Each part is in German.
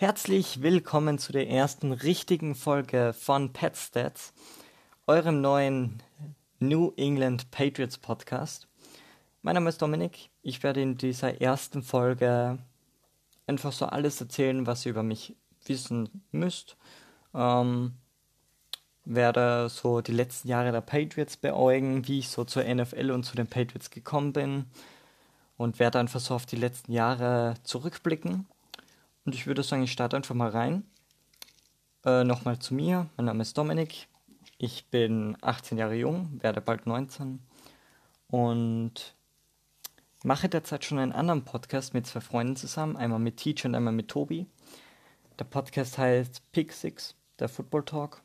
Herzlich willkommen zu der ersten richtigen Folge von Pet Stats, eurem neuen New England Patriots Podcast. Mein Name ist Dominik. Ich werde in dieser ersten Folge einfach so alles erzählen, was ihr über mich wissen müsst. Ähm, werde so die letzten Jahre der Patriots beäugen, wie ich so zur NFL und zu den Patriots gekommen bin und werde einfach so auf die letzten Jahre zurückblicken. Und ich würde sagen, ich starte einfach mal rein. Äh, Nochmal zu mir. Mein Name ist Dominik. Ich bin 18 Jahre jung, werde bald 19 und mache derzeit schon einen anderen Podcast mit zwei Freunden zusammen, einmal mit Teach und einmal mit Tobi. Der Podcast heißt Pick Six, der Football Talk.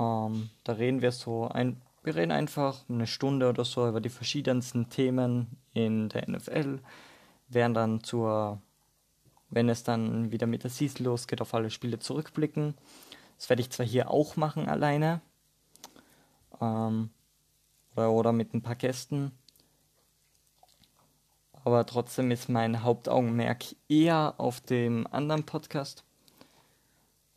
Ähm, da reden wir so ein, wir reden einfach eine Stunde oder so über die verschiedensten Themen in der NFL, werden dann zur, wenn es dann wieder mit der Season losgeht, auf alle Spiele zurückblicken. Das werde ich zwar hier auch machen alleine ähm, oder, oder mit ein paar Gästen, aber trotzdem ist mein Hauptaugenmerk eher auf dem anderen Podcast.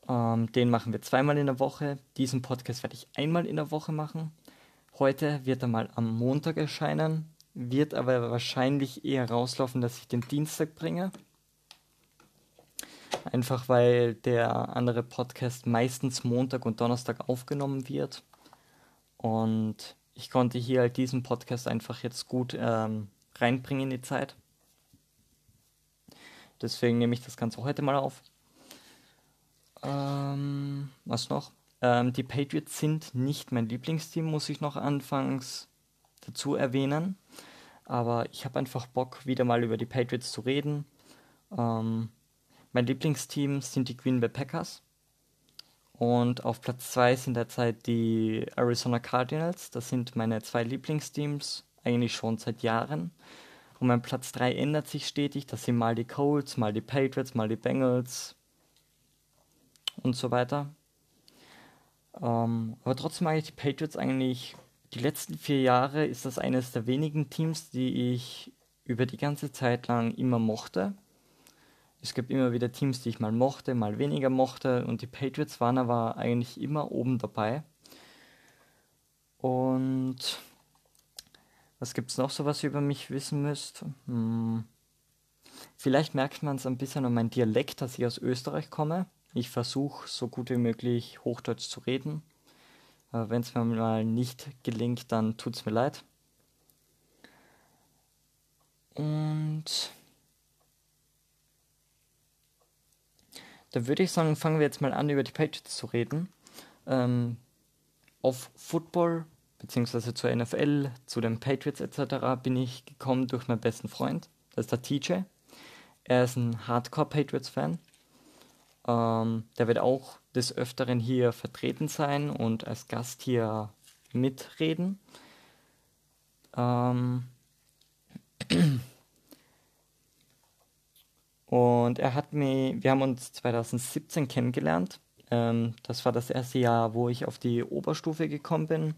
Ähm, den machen wir zweimal in der Woche. Diesen Podcast werde ich einmal in der Woche machen. Heute wird er mal am Montag erscheinen, wird aber wahrscheinlich eher rauslaufen, dass ich den Dienstag bringe. Einfach weil der andere Podcast meistens Montag und Donnerstag aufgenommen wird. Und ich konnte hier halt diesen Podcast einfach jetzt gut ähm, reinbringen in die Zeit. Deswegen nehme ich das Ganze heute mal auf. Ähm, was noch? Ähm, die Patriots sind nicht mein Lieblingsteam, muss ich noch anfangs dazu erwähnen. Aber ich habe einfach Bock, wieder mal über die Patriots zu reden. Ähm, mein Lieblingsteam sind die Green Bay Packers. Und auf Platz 2 sind derzeit die Arizona Cardinals. Das sind meine zwei Lieblingsteams, eigentlich schon seit Jahren. Und mein Platz 3 ändert sich stetig. Das sind mal die Colts, mal die Patriots, mal die Bengals, und so weiter. Ähm, aber trotzdem mag ich die Patriots eigentlich. Die letzten vier Jahre ist das eines der wenigen Teams, die ich über die ganze Zeit lang immer mochte. Es gibt immer wieder Teams, die ich mal mochte, mal weniger mochte und die Patriots waren aber eigentlich immer oben dabei. Und was gibt es noch so, was ihr über mich wissen müsst? Hm. Vielleicht merkt man es ein bisschen an meinem Dialekt, dass ich aus Österreich komme. Ich versuche so gut wie möglich Hochdeutsch zu reden. Wenn es mir mal nicht gelingt, dann tut es mir leid. Und da würde ich sagen, fangen wir jetzt mal an, über die Patriots zu reden. Ähm, auf Football beziehungsweise zur NFL, zu den Patriots etc. bin ich gekommen durch meinen besten Freund. Das ist der TJ. Er ist ein Hardcore-Patriots-Fan. Ähm, der wird auch des Öfteren hier vertreten sein und als Gast hier mitreden. Ähm und er hat mich, wir haben uns 2017 kennengelernt. Ähm, das war das erste Jahr, wo ich auf die Oberstufe gekommen bin.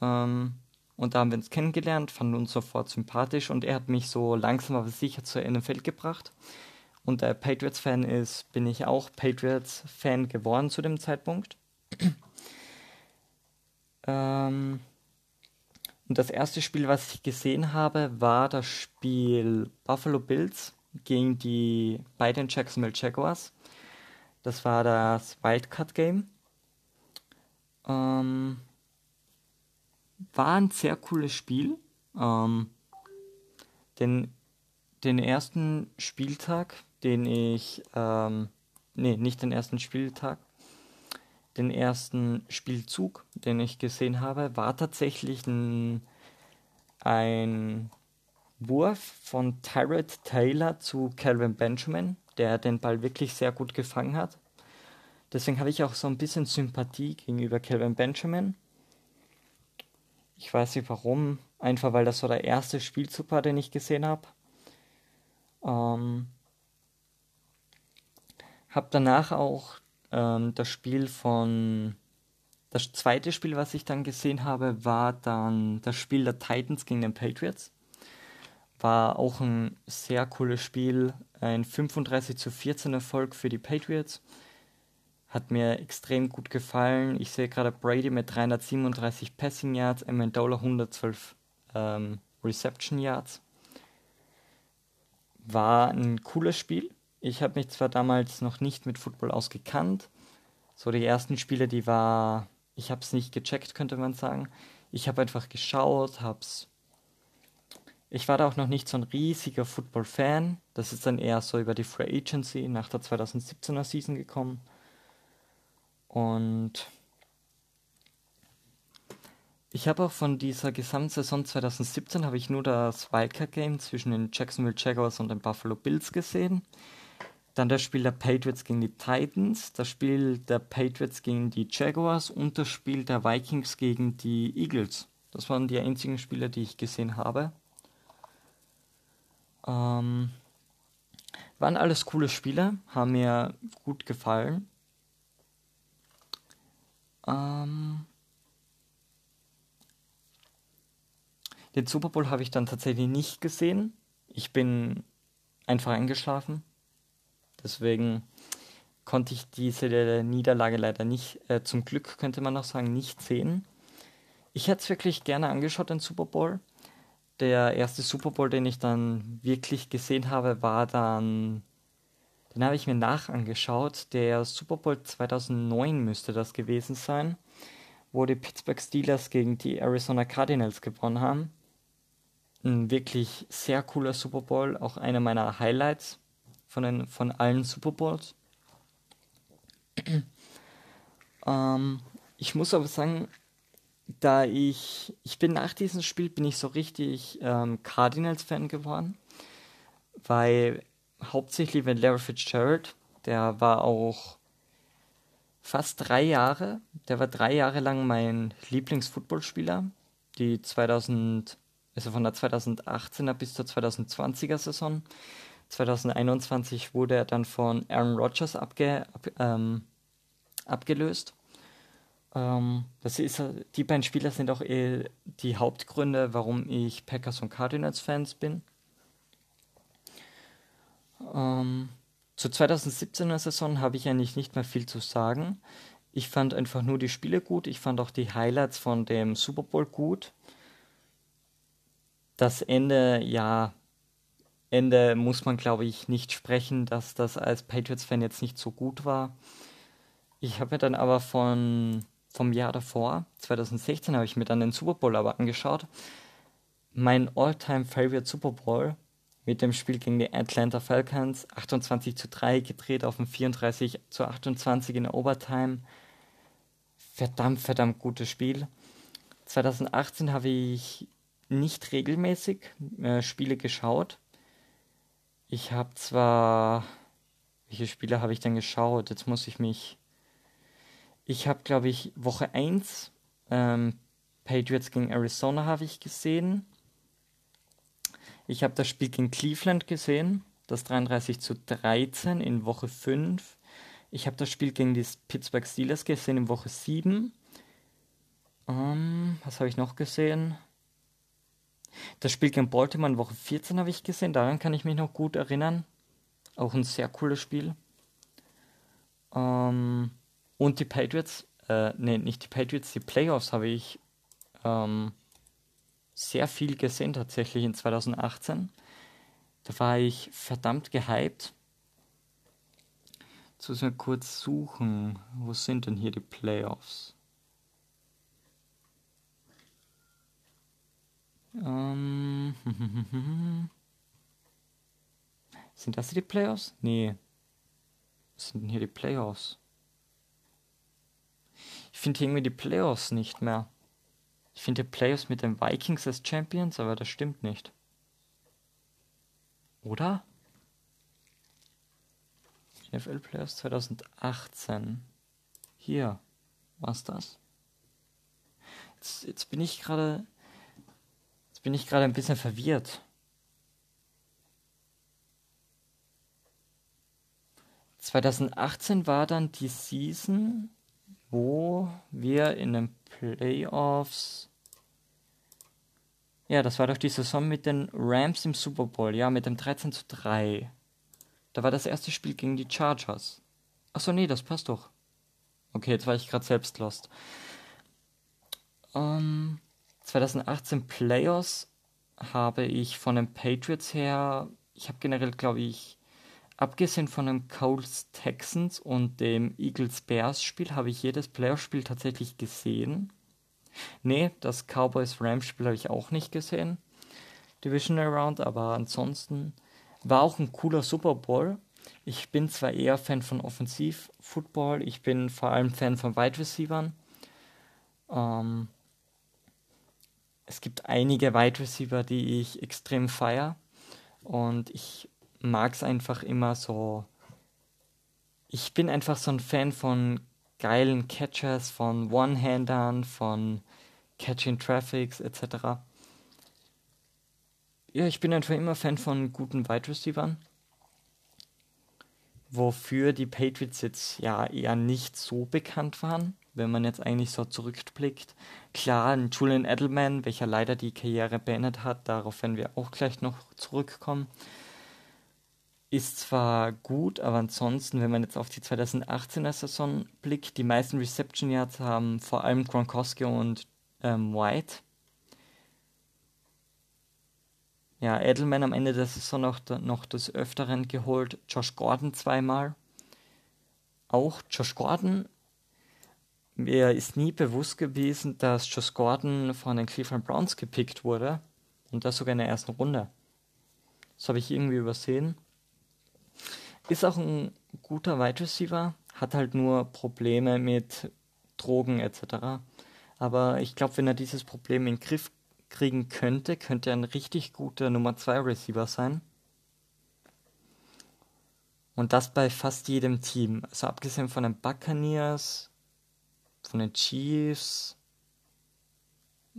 Ähm, und da haben wir uns kennengelernt, fanden uns sofort sympathisch und er hat mich so langsam aber sicher zur NFL gebracht und der Patriots-Fan ist, bin ich auch Patriots-Fan geworden zu dem Zeitpunkt. ähm, und das erste Spiel, was ich gesehen habe, war das Spiel Buffalo Bills gegen die beiden Jacksonville Jaguars. Das war das Wildcard Game. Ähm, war ein sehr cooles Spiel. Ähm, den, den ersten Spieltag den ich, ähm, nee, nicht den ersten Spieltag, den ersten Spielzug, den ich gesehen habe, war tatsächlich ein, ein Wurf von Tyrod Taylor zu Calvin Benjamin, der den Ball wirklich sehr gut gefangen hat. Deswegen habe ich auch so ein bisschen Sympathie gegenüber Calvin Benjamin. Ich weiß nicht warum, einfach weil das so der erste Spielzug war, den ich gesehen habe. Ähm, habe danach auch ähm, das Spiel von. Das zweite Spiel, was ich dann gesehen habe, war dann das Spiel der Titans gegen den Patriots. War auch ein sehr cooles Spiel. Ein 35 zu 14 Erfolg für die Patriots. Hat mir extrem gut gefallen. Ich sehe gerade Brady mit 337 Passing Yards, Amendola 112 ähm, Reception Yards. War ein cooles Spiel. Ich habe mich zwar damals noch nicht mit Football ausgekannt. So die ersten Spiele, die war, ich habe es nicht gecheckt, könnte man sagen. Ich habe einfach geschaut, hab's. Ich war da auch noch nicht so ein riesiger Football-Fan. Das ist dann eher so über die Free Agency nach der 2017er Season gekommen. Und ich habe auch von dieser Gesamtsaison 2017 habe ich nur das Wildcard Game zwischen den Jacksonville Jaguars und den Buffalo Bills gesehen. Dann das Spiel der Patriots gegen die Titans, das Spiel der Patriots gegen die Jaguars und das Spiel der Vikings gegen die Eagles. Das waren die einzigen Spiele, die ich gesehen habe. Ähm, waren alles coole Spiele, haben mir gut gefallen. Ähm, Den Super Bowl habe ich dann tatsächlich nicht gesehen. Ich bin einfach eingeschlafen. Deswegen konnte ich diese Niederlage leider nicht, äh, zum Glück könnte man noch sagen, nicht sehen. Ich hätte es wirklich gerne angeschaut, den Super Bowl. Der erste Super Bowl, den ich dann wirklich gesehen habe, war dann, den habe ich mir nachangeschaut. Der Super Bowl 2009 müsste das gewesen sein, wo die Pittsburgh Steelers gegen die Arizona Cardinals gewonnen haben ein wirklich sehr cooler Super Bowl, auch einer meiner Highlights von, den, von allen Super Bowls. ähm, ich muss aber sagen, da ich, ich bin nach diesem Spiel, bin ich so richtig ähm, Cardinals-Fan geworden, weil hauptsächlich, wenn Larry Fitzgerald, der war auch fast drei Jahre, der war drei Jahre lang mein Lieblingsfootballspieler, die 2000 also von der 2018er bis zur 2020er Saison. 2021 wurde er dann von Aaron Rodgers abge, ab, ähm, abgelöst. Ähm, das ist, die beiden Spieler sind auch eh die Hauptgründe, warum ich Packers und Cardinals Fans bin. Ähm, zur 2017er Saison habe ich eigentlich nicht mehr viel zu sagen. Ich fand einfach nur die Spiele gut. Ich fand auch die Highlights von dem Super Bowl gut das Ende, ja, Ende muss man, glaube ich, nicht sprechen, dass das als Patriots-Fan jetzt nicht so gut war. Ich habe mir dann aber von vom Jahr davor, 2016, habe ich mir dann den Super Bowl aber angeschaut. Mein all-time favorite Super Bowl mit dem Spiel gegen die Atlanta Falcons, 28 zu 3 gedreht auf ein 34 zu 28 in Overtime. Verdammt, verdammt gutes Spiel. 2018 habe ich nicht regelmäßig äh, Spiele geschaut. Ich habe zwar. Welche Spiele habe ich denn geschaut? Jetzt muss ich mich. Ich habe, glaube ich, Woche 1 ähm, Patriots gegen Arizona habe ich gesehen. Ich habe das Spiel gegen Cleveland gesehen, das 33 zu 13 in Woche 5. Ich habe das Spiel gegen die Pittsburgh Steelers gesehen in Woche 7. Ähm, was habe ich noch gesehen? Das Spiel gegen Baltimore in Woche 14 habe ich gesehen, daran kann ich mich noch gut erinnern. Auch ein sehr cooles Spiel. Ähm, und die Patriots, äh, nee, nicht die Patriots, die Playoffs habe ich ähm, sehr viel gesehen tatsächlich in 2018. Da war ich verdammt gehypt. Jetzt müssen kurz suchen. Wo sind denn hier die Playoffs? Ähm, sind das die Playoffs? Nee. Was sind denn hier die Playoffs? Ich finde irgendwie die Playoffs nicht mehr. Ich finde die Playoffs mit den Vikings als Champions, aber das stimmt nicht. Oder? NFL Playoffs 2018. Hier. Was das? Jetzt, jetzt bin ich gerade bin ich gerade ein bisschen verwirrt. ...2018 war dann die Season, wo wir in den Playoffs Ja, das war doch die Saison mit den Rams im Super Bowl, ja, mit dem 13 zu 3. Da war das erste Spiel gegen die Chargers. Achso, nee, das passt doch. Okay, jetzt war ich gerade selbst lost. Ähm, 2018 Playoffs habe ich von den Patriots her, ich habe generell, glaube ich, abgesehen von dem Colts Texans und dem Eagles Bears Spiel, habe ich jedes Playoff-Spiel tatsächlich gesehen. Nee, das Cowboys Rams Spiel habe ich auch nicht gesehen. Divisional Round, aber ansonsten war auch ein cooler Super Bowl. Ich bin zwar eher Fan von Offensiv-Football, ich bin vor allem Fan von Wide Receivern. Ähm, es gibt einige Wide Receiver, die ich extrem feiere. Und ich mag es einfach immer so. Ich bin einfach so ein Fan von geilen Catchers, von One-Handern, von Catching Traffics etc. Ja, ich bin einfach immer Fan von guten Wide Receivern. Wofür die Patriots jetzt ja eher nicht so bekannt waren wenn man jetzt eigentlich so zurückblickt. Klar, ein Julian Edelman, welcher leider die Karriere beendet hat, darauf werden wir auch gleich noch zurückkommen, ist zwar gut, aber ansonsten, wenn man jetzt auf die 2018er Saison blickt, die meisten Reception Yards haben vor allem Gronkowski und ähm, White. Ja, Edelman am Ende der Saison noch, noch des Öfteren geholt, Josh Gordon zweimal. Auch Josh Gordon mir ist nie bewusst gewesen, dass Josh Gordon von den Cleveland Browns gepickt wurde. Und das sogar in der ersten Runde. Das habe ich irgendwie übersehen. Ist auch ein guter Wide Receiver, hat halt nur Probleme mit Drogen etc. Aber ich glaube, wenn er dieses Problem in den Griff kriegen könnte, könnte er ein richtig guter Nummer 2 Receiver sein. Und das bei fast jedem Team. Also abgesehen von den Buccaneers, von den Chiefs,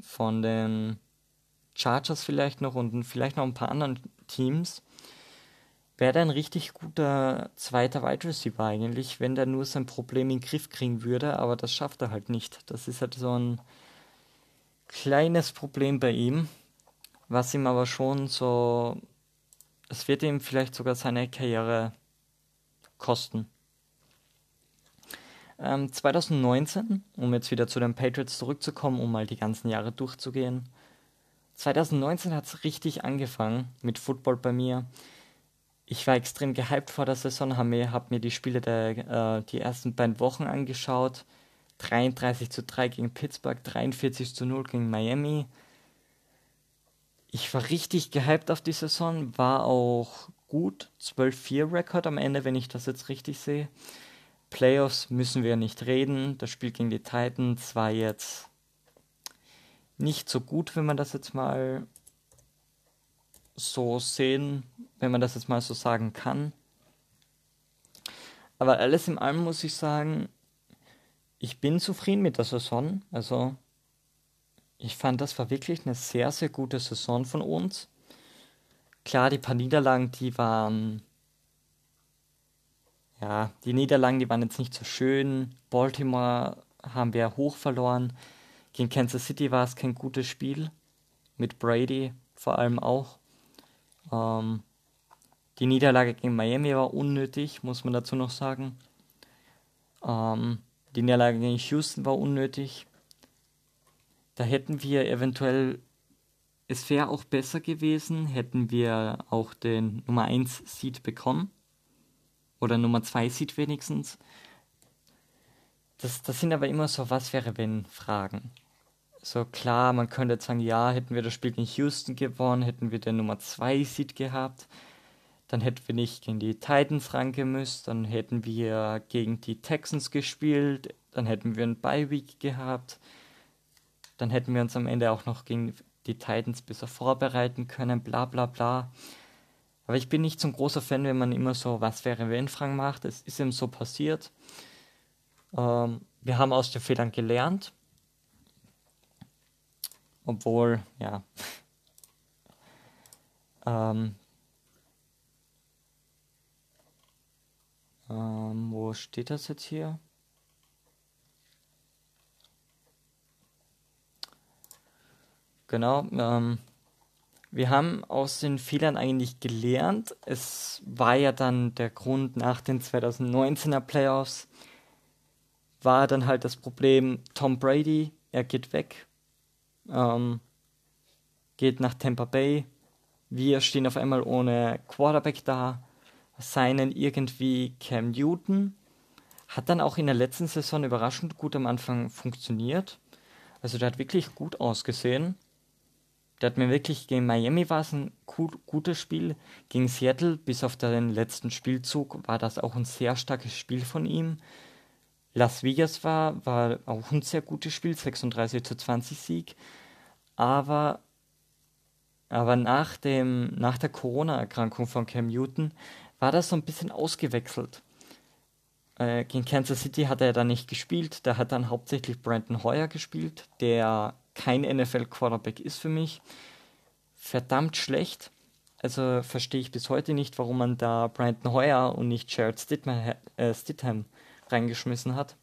von den Chargers vielleicht noch und vielleicht noch ein paar anderen Teams, wäre ein richtig guter zweiter Wide Receiver eigentlich, wenn der nur sein Problem in den Griff kriegen würde, aber das schafft er halt nicht. Das ist halt so ein kleines Problem bei ihm, was ihm aber schon so, es wird ihm vielleicht sogar seine Karriere kosten. Ähm, 2019, um jetzt wieder zu den Patriots zurückzukommen, um mal die ganzen Jahre durchzugehen. 2019 hat es richtig angefangen mit Football bei mir. Ich war extrem gehypt vor der Saison, habe mir, hab mir die Spiele der äh, die ersten beiden Wochen angeschaut. 33 zu 3 gegen Pittsburgh, 43 zu 0 gegen Miami. Ich war richtig gehypt auf die Saison, war auch gut. 12-4 Rekord am Ende, wenn ich das jetzt richtig sehe. Playoffs müssen wir nicht reden. Das Spiel gegen die Titans war jetzt nicht so gut, wenn man das jetzt mal so sehen, wenn man das jetzt mal so sagen kann. Aber alles in allem muss ich sagen, ich bin zufrieden mit der Saison. Also ich fand, das war wirklich eine sehr, sehr gute Saison von uns. Klar, die paar Niederlagen, die waren ja, die Niederlagen, die waren jetzt nicht so schön. Baltimore haben wir hoch verloren. Gegen Kansas City war es kein gutes Spiel. Mit Brady vor allem auch. Ähm, die Niederlage gegen Miami war unnötig, muss man dazu noch sagen. Ähm, die Niederlage gegen Houston war unnötig. Da hätten wir eventuell, es wäre auch besser gewesen, hätten wir auch den Nummer 1 Seed bekommen oder Nummer 2 sieht wenigstens. Das, das sind aber immer so, was wäre wenn Fragen. So klar, man könnte jetzt sagen, ja, hätten wir das Spiel gegen Houston gewonnen, hätten wir den Nummer 2 Seed gehabt, dann hätten wir nicht gegen die Titans rangemüsst, dann hätten wir gegen die Texans gespielt, dann hätten wir einen Bye Week gehabt, dann hätten wir uns am Ende auch noch gegen die Titans besser vorbereiten können, bla bla bla. Aber ich bin nicht so ein großer Fan, wenn man immer so, was wäre wenn Fragen macht. Es ist eben so passiert. Ähm, wir haben aus den Fehlern gelernt. Obwohl, ja. ähm, ähm, wo steht das jetzt hier? Genau, ähm, Wir haben aus den Fehlern eigentlich gelernt. Es war ja dann der Grund nach den 2019er Playoffs, war dann halt das Problem, Tom Brady, er geht weg, ähm, geht nach Tampa Bay, wir stehen auf einmal ohne Quarterback da, seinen irgendwie Cam Newton, hat dann auch in der letzten Saison überraschend gut am Anfang funktioniert. Also der hat wirklich gut ausgesehen. Der hat mir wirklich gegen Miami war es ein gut, gutes Spiel. Gegen Seattle, bis auf den letzten Spielzug, war das auch ein sehr starkes Spiel von ihm. Las Vegas war, war auch ein sehr gutes Spiel, 36 zu 20 Sieg. Aber, aber nach, dem, nach der Corona-Erkrankung von Cam Newton war das so ein bisschen ausgewechselt. Äh, gegen Kansas City hat er dann nicht gespielt. Da hat dann hauptsächlich Brandon Hoyer gespielt, der kein NFL-Quarterback ist für mich. Verdammt schlecht. Also verstehe ich bis heute nicht, warum man da Brandon Hoyer und nicht Jared Stidham, äh, Stidham reingeschmissen hat.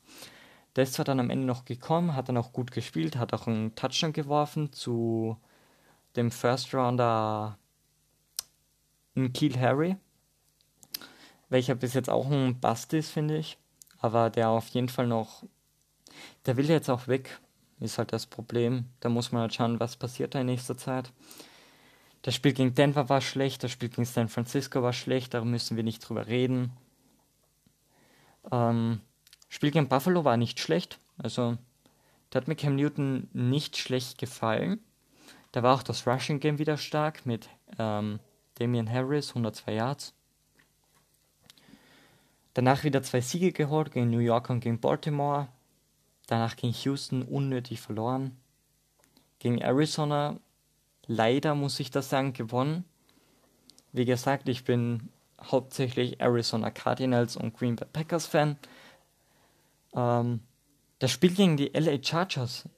Der ist zwar dann am Ende noch gekommen, hat dann auch gut gespielt, hat auch einen Touchdown geworfen zu dem First Rounder Keel Harry, welcher bis jetzt auch ein Bust ist, finde ich. Aber der auf jeden Fall noch, der will jetzt auch weg, ist halt das Problem. Da muss man halt schauen, was passiert da in nächster Zeit. Das Spiel gegen Denver war schlecht, das Spiel gegen San Francisco war schlecht, da müssen wir nicht drüber reden. Ähm, Spiel gegen Buffalo war nicht schlecht. Also, da hat mir Cam Newton nicht schlecht gefallen. Da war auch das Rushing Game wieder stark mit ähm, Damian Harris, 102 Yards. Danach wieder zwei Siege geholt gegen New York und gegen Baltimore. Danach gegen Houston unnötig verloren. Gegen Arizona leider, muss ich das sagen, gewonnen. Wie gesagt, ich bin hauptsächlich Arizona Cardinals und Green Bay Packers Fan. Ähm, das Spiel gegen die LA Chargers.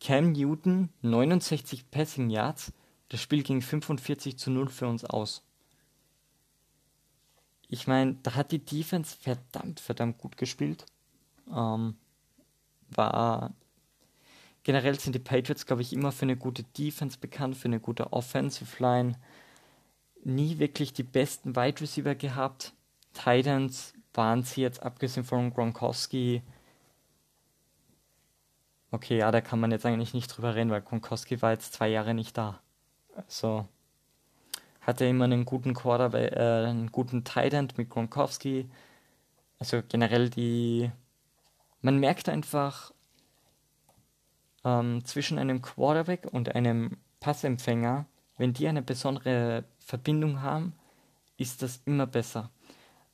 Cam Newton, 69 Passing Yards. Das Spiel ging 45 zu 0 für uns aus. Ich meine, da hat die Defense verdammt, verdammt gut gespielt. Ähm, war generell sind die Patriots, glaube ich, immer für eine gute Defense bekannt, für eine gute Offensive Line nie wirklich die besten Wide Receiver gehabt. Titans waren sie jetzt, abgesehen von Gronkowski. Okay, ja, da kann man jetzt eigentlich nicht drüber reden, weil Gronkowski war jetzt zwei Jahre nicht da. Also hatte immer einen guten Quarterback, äh, einen guten Titan mit Gronkowski. Also generell die, man merkt einfach ähm, zwischen einem Quarterback und einem Passempfänger, wenn die eine besondere Verbindung haben, ist das immer besser.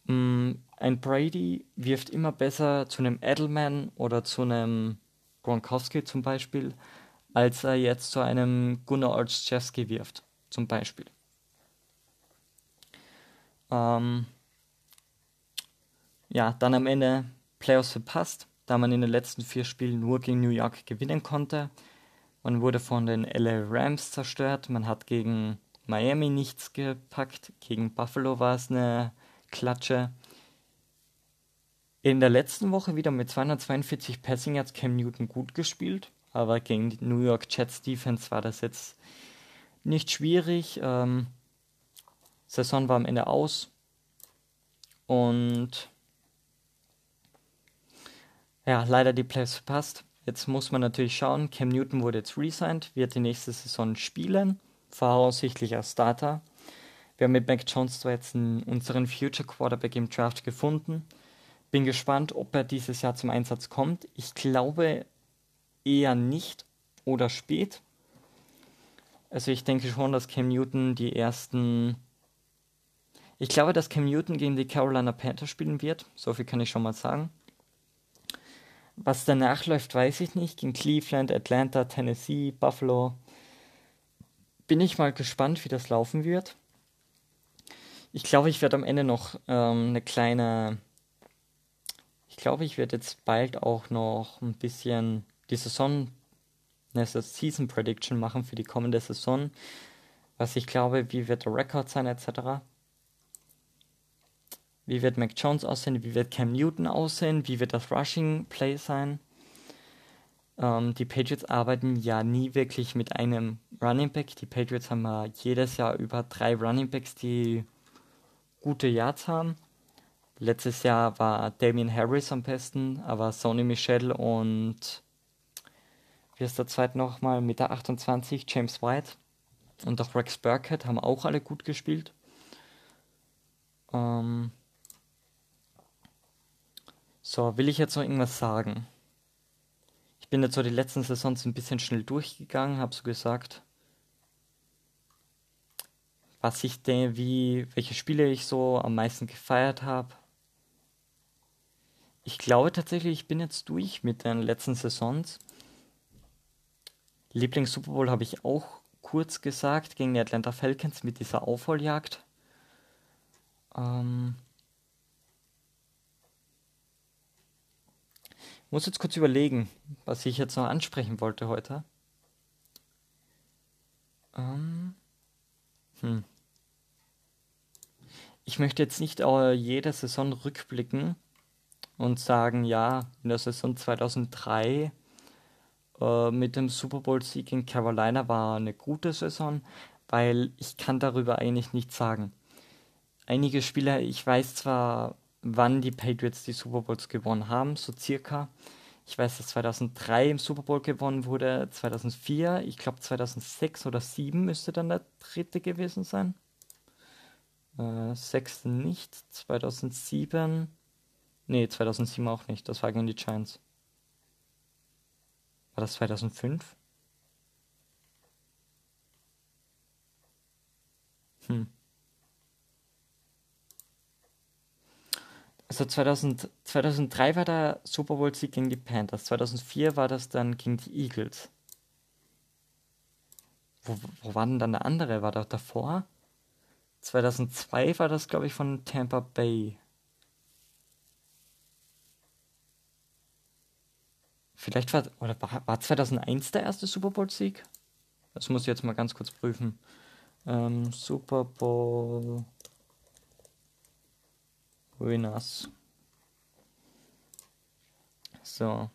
Mm, ein Brady wirft immer besser zu einem Edelman oder zu einem Gronkowski zum Beispiel, als er jetzt zu einem Gunnar Olszewski wirft, zum Beispiel. Ähm, ja, dann am Ende Playoffs verpasst, da man in den letzten vier Spielen nur gegen New York gewinnen konnte. Man wurde von den LA Rams zerstört, man hat gegen Miami nichts gepackt. Gegen Buffalo war es eine Klatsche. In der letzten Woche wieder mit 242 Passing Yards Cam Newton gut gespielt, aber gegen die New York Jets Defense war das jetzt nicht schwierig. Ähm, Saison war am Ende aus und ja, leider die Playoffs verpasst. Jetzt muss man natürlich schauen, Cam Newton wurde jetzt resigned, wird die nächste Saison spielen voraussichtlich als Starter. Wir haben mit Mac Jones zwar jetzt unseren Future Quarterback im Draft gefunden. Bin gespannt, ob er dieses Jahr zum Einsatz kommt. Ich glaube eher nicht oder spät. Also ich denke schon, dass Cam Newton die ersten... Ich glaube, dass Cam Newton gegen die Carolina Panthers spielen wird. So viel kann ich schon mal sagen. Was danach läuft, weiß ich nicht. Gegen Cleveland, Atlanta, Tennessee, Buffalo bin ich mal gespannt, wie das laufen wird. Ich glaube, ich werde am Ende noch ähm, eine kleine. Ich glaube, ich werde jetzt bald auch noch ein bisschen die Saison, eine Season Prediction machen für die kommende Saison. Was ich glaube, wie wird der Rekord sein, etc. Wie wird Mac Jones aussehen? Wie wird Cam Newton aussehen? Wie wird das Rushing Play sein? Ähm, die Patriots arbeiten ja nie wirklich mit einem Running Back. Die Patriots haben ja jedes Jahr über drei Running Backs, die gute Yards haben. Letztes Jahr war Damien Harris am besten, aber Sony Michel und wie ist der zweite nochmal mit der 28, James White und auch Rex Burkett haben auch alle gut gespielt. Ähm so, will ich jetzt noch irgendwas sagen? Bin jetzt so die letzten Saisons ein bisschen schnell durchgegangen, habe so gesagt, was ich denke, wie, welche Spiele ich so am meisten gefeiert habe. Ich glaube tatsächlich, ich bin jetzt durch mit den letzten Saisons. Lieblings Super Bowl habe ich auch kurz gesagt gegen die Atlanta Falcons mit dieser Aufholjagd. Ähm muss jetzt kurz überlegen, was ich jetzt noch ansprechen wollte heute. Ähm hm. Ich möchte jetzt nicht jede Saison rückblicken und sagen, ja, in der Saison 2003 äh, mit dem Super Bowl-Sieg in Carolina war eine gute Saison, weil ich kann darüber eigentlich nichts sagen. Einige Spieler, ich weiß zwar, wann die Patriots die Super Bowls gewonnen haben, so circa. Ich weiß, dass 2003 im Super Bowl gewonnen wurde, 2004, ich glaube 2006 oder 2007 müsste dann der dritte gewesen sein. Äh, sechste nicht, 2007, nee, 2007 auch nicht, das war gegen die Giants. War das 2005? Hm. Also 2000, 2003 war der Super Bowl Sieg gegen die Panthers. 2004 war das dann gegen die Eagles. Wo, wo war denn dann der andere? War das davor? 2002 war das, glaube ich, von Tampa Bay. Vielleicht war, oder war, war 2001 der erste Super Bowl-Sieg? Das muss ich jetzt mal ganz kurz prüfen. Ähm, Super Bowl Winners. So.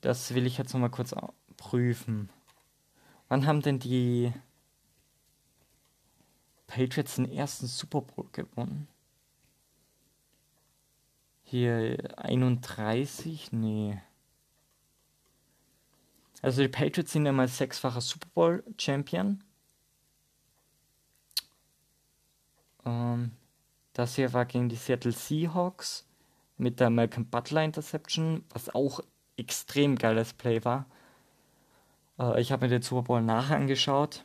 Das will ich jetzt noch mal kurz prüfen. Wann haben denn die Patriots den ersten Super Bowl gewonnen? Hier 31? Nee. Also die Patriots sind einmal sechsfacher Super Bowl Champion. Ähm, das hier war gegen die Seattle Seahawks mit der Malcolm Butler Interception, was auch extrem geiles Play war. Äh, ich habe mir den Super Bowl nachher angeschaut.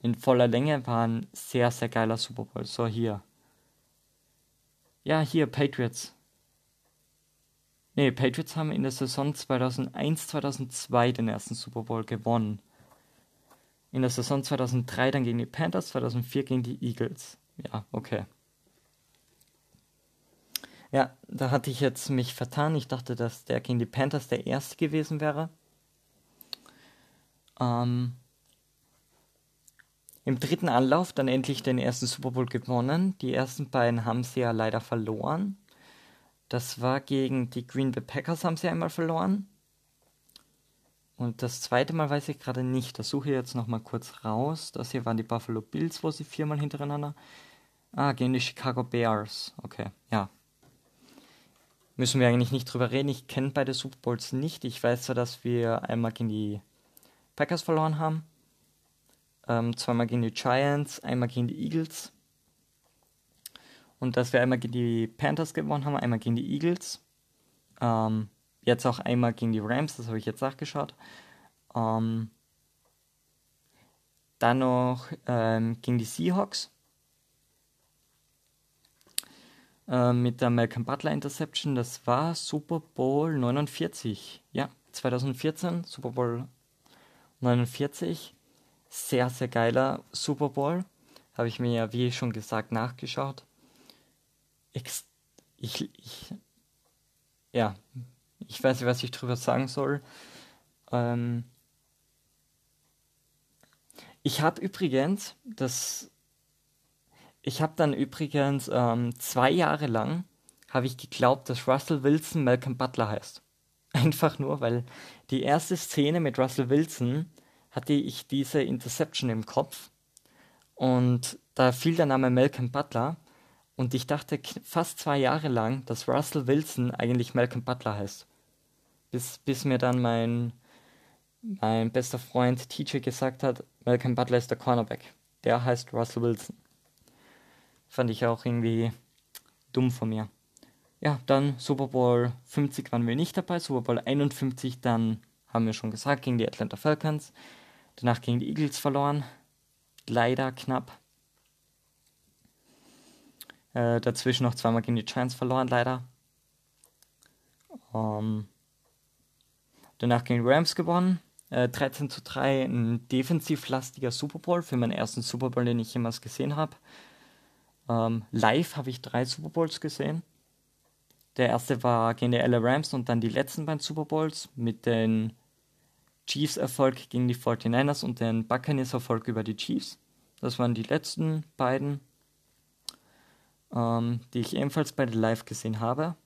In voller Länge war ein sehr, sehr geiler Super Bowl. So hier. Ja, hier, Patriots. Nee, Patriots haben in der Saison 2001-2002 den ersten Super Bowl gewonnen. In der Saison 2003 dann gegen die Panthers, 2004 gegen die Eagles. Ja, okay. Ja, da hatte ich jetzt mich vertan. Ich dachte, dass der gegen die Panthers der erste gewesen wäre. Ähm, Im dritten Anlauf dann endlich den ersten Super Bowl gewonnen. Die ersten beiden haben sie ja leider verloren. Das war gegen die Green Bay Packers, haben sie einmal verloren. Und das zweite Mal weiß ich gerade nicht. Das suche ich jetzt nochmal kurz raus. Das hier waren die Buffalo Bills, wo sie viermal hintereinander. Ah, gegen die Chicago Bears. Okay, ja. Müssen wir eigentlich nicht drüber reden. Ich kenne beide Super Bowls nicht. Ich weiß zwar, dass wir einmal gegen die Packers verloren haben. Ähm, zweimal gegen die Giants, einmal gegen die Eagles. Und dass wir einmal gegen die Panthers gewonnen haben, einmal gegen die Eagles. Ähm, jetzt auch einmal gegen die Rams, das habe ich jetzt nachgeschaut. Ähm, dann noch ähm, gegen die Seahawks. Ähm, mit der Malcolm Butler Interception, das war Super Bowl 49. Ja, 2014, Super Bowl 49. Sehr, sehr geiler Super Bowl. Habe ich mir ja, wie schon gesagt, nachgeschaut ich, ich, ja, ich weiß nicht, was ich drüber sagen soll. Ähm, ich habe übrigens, das, ich habe dann übrigens ähm, zwei Jahre lang habe ich geglaubt, dass Russell Wilson Malcolm Butler heißt. Einfach nur, weil die erste Szene mit Russell Wilson hatte ich diese Interception im Kopf und da fiel der Name Malcolm Butler und ich dachte fast zwei Jahre lang, dass Russell Wilson eigentlich Malcolm Butler heißt. Bis, bis mir dann mein, mein bester Freund TJ gesagt hat, Malcolm Butler ist der Cornerback. Der heißt Russell Wilson. Fand ich auch irgendwie dumm von mir. Ja, dann Super Bowl 50 waren wir nicht dabei, Super Bowl 51 dann haben wir schon gesagt gegen die Atlanta Falcons. Danach gegen die Eagles verloren. Leider knapp. Äh, dazwischen noch zweimal gegen die Giants verloren, leider. Ähm, danach gegen Rams gewonnen. Äh, 13 zu 3, ein defensivlastiger Super Bowl für meinen ersten Super Bowl, den ich jemals gesehen habe. Ähm, live habe ich drei Super Bowls gesehen. Der erste war gegen die LA Rams und dann die letzten beiden Super Bowls mit den Chiefs-Erfolg gegen die 49ers und den Buccaneers-Erfolg über die Chiefs. Das waren die letzten beiden, ähm, die ich ebenfalls beide live gesehen habe.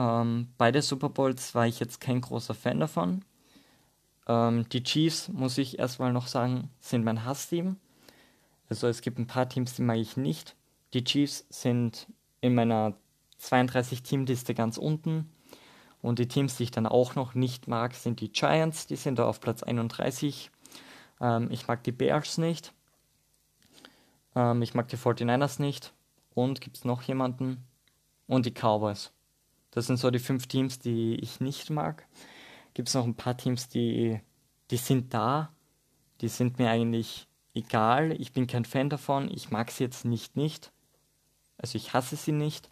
Ähm, beide Super Bowls war ich jetzt kein großer Fan davon. Ähm, die Chiefs, muss ich erstmal noch sagen, sind mein Hassteam. Also es gibt ein paar Teams, die mag ich nicht. Die Chiefs sind in meiner 32-Team-Liste ganz unten. Und die Teams, die ich dann auch noch nicht mag, sind die Giants. Die sind da auf Platz 31. Ähm, ich mag die Bears nicht. Ähm, ich mag die 49ers nicht. Und gibt es noch jemanden? Und die Cowboys. Das sind so die fünf Teams, die ich nicht mag. Gibt es noch ein paar Teams, die, die sind da. Die sind mir eigentlich egal. Ich bin kein Fan davon. Ich mag sie jetzt nicht nicht. Also ich hasse sie nicht.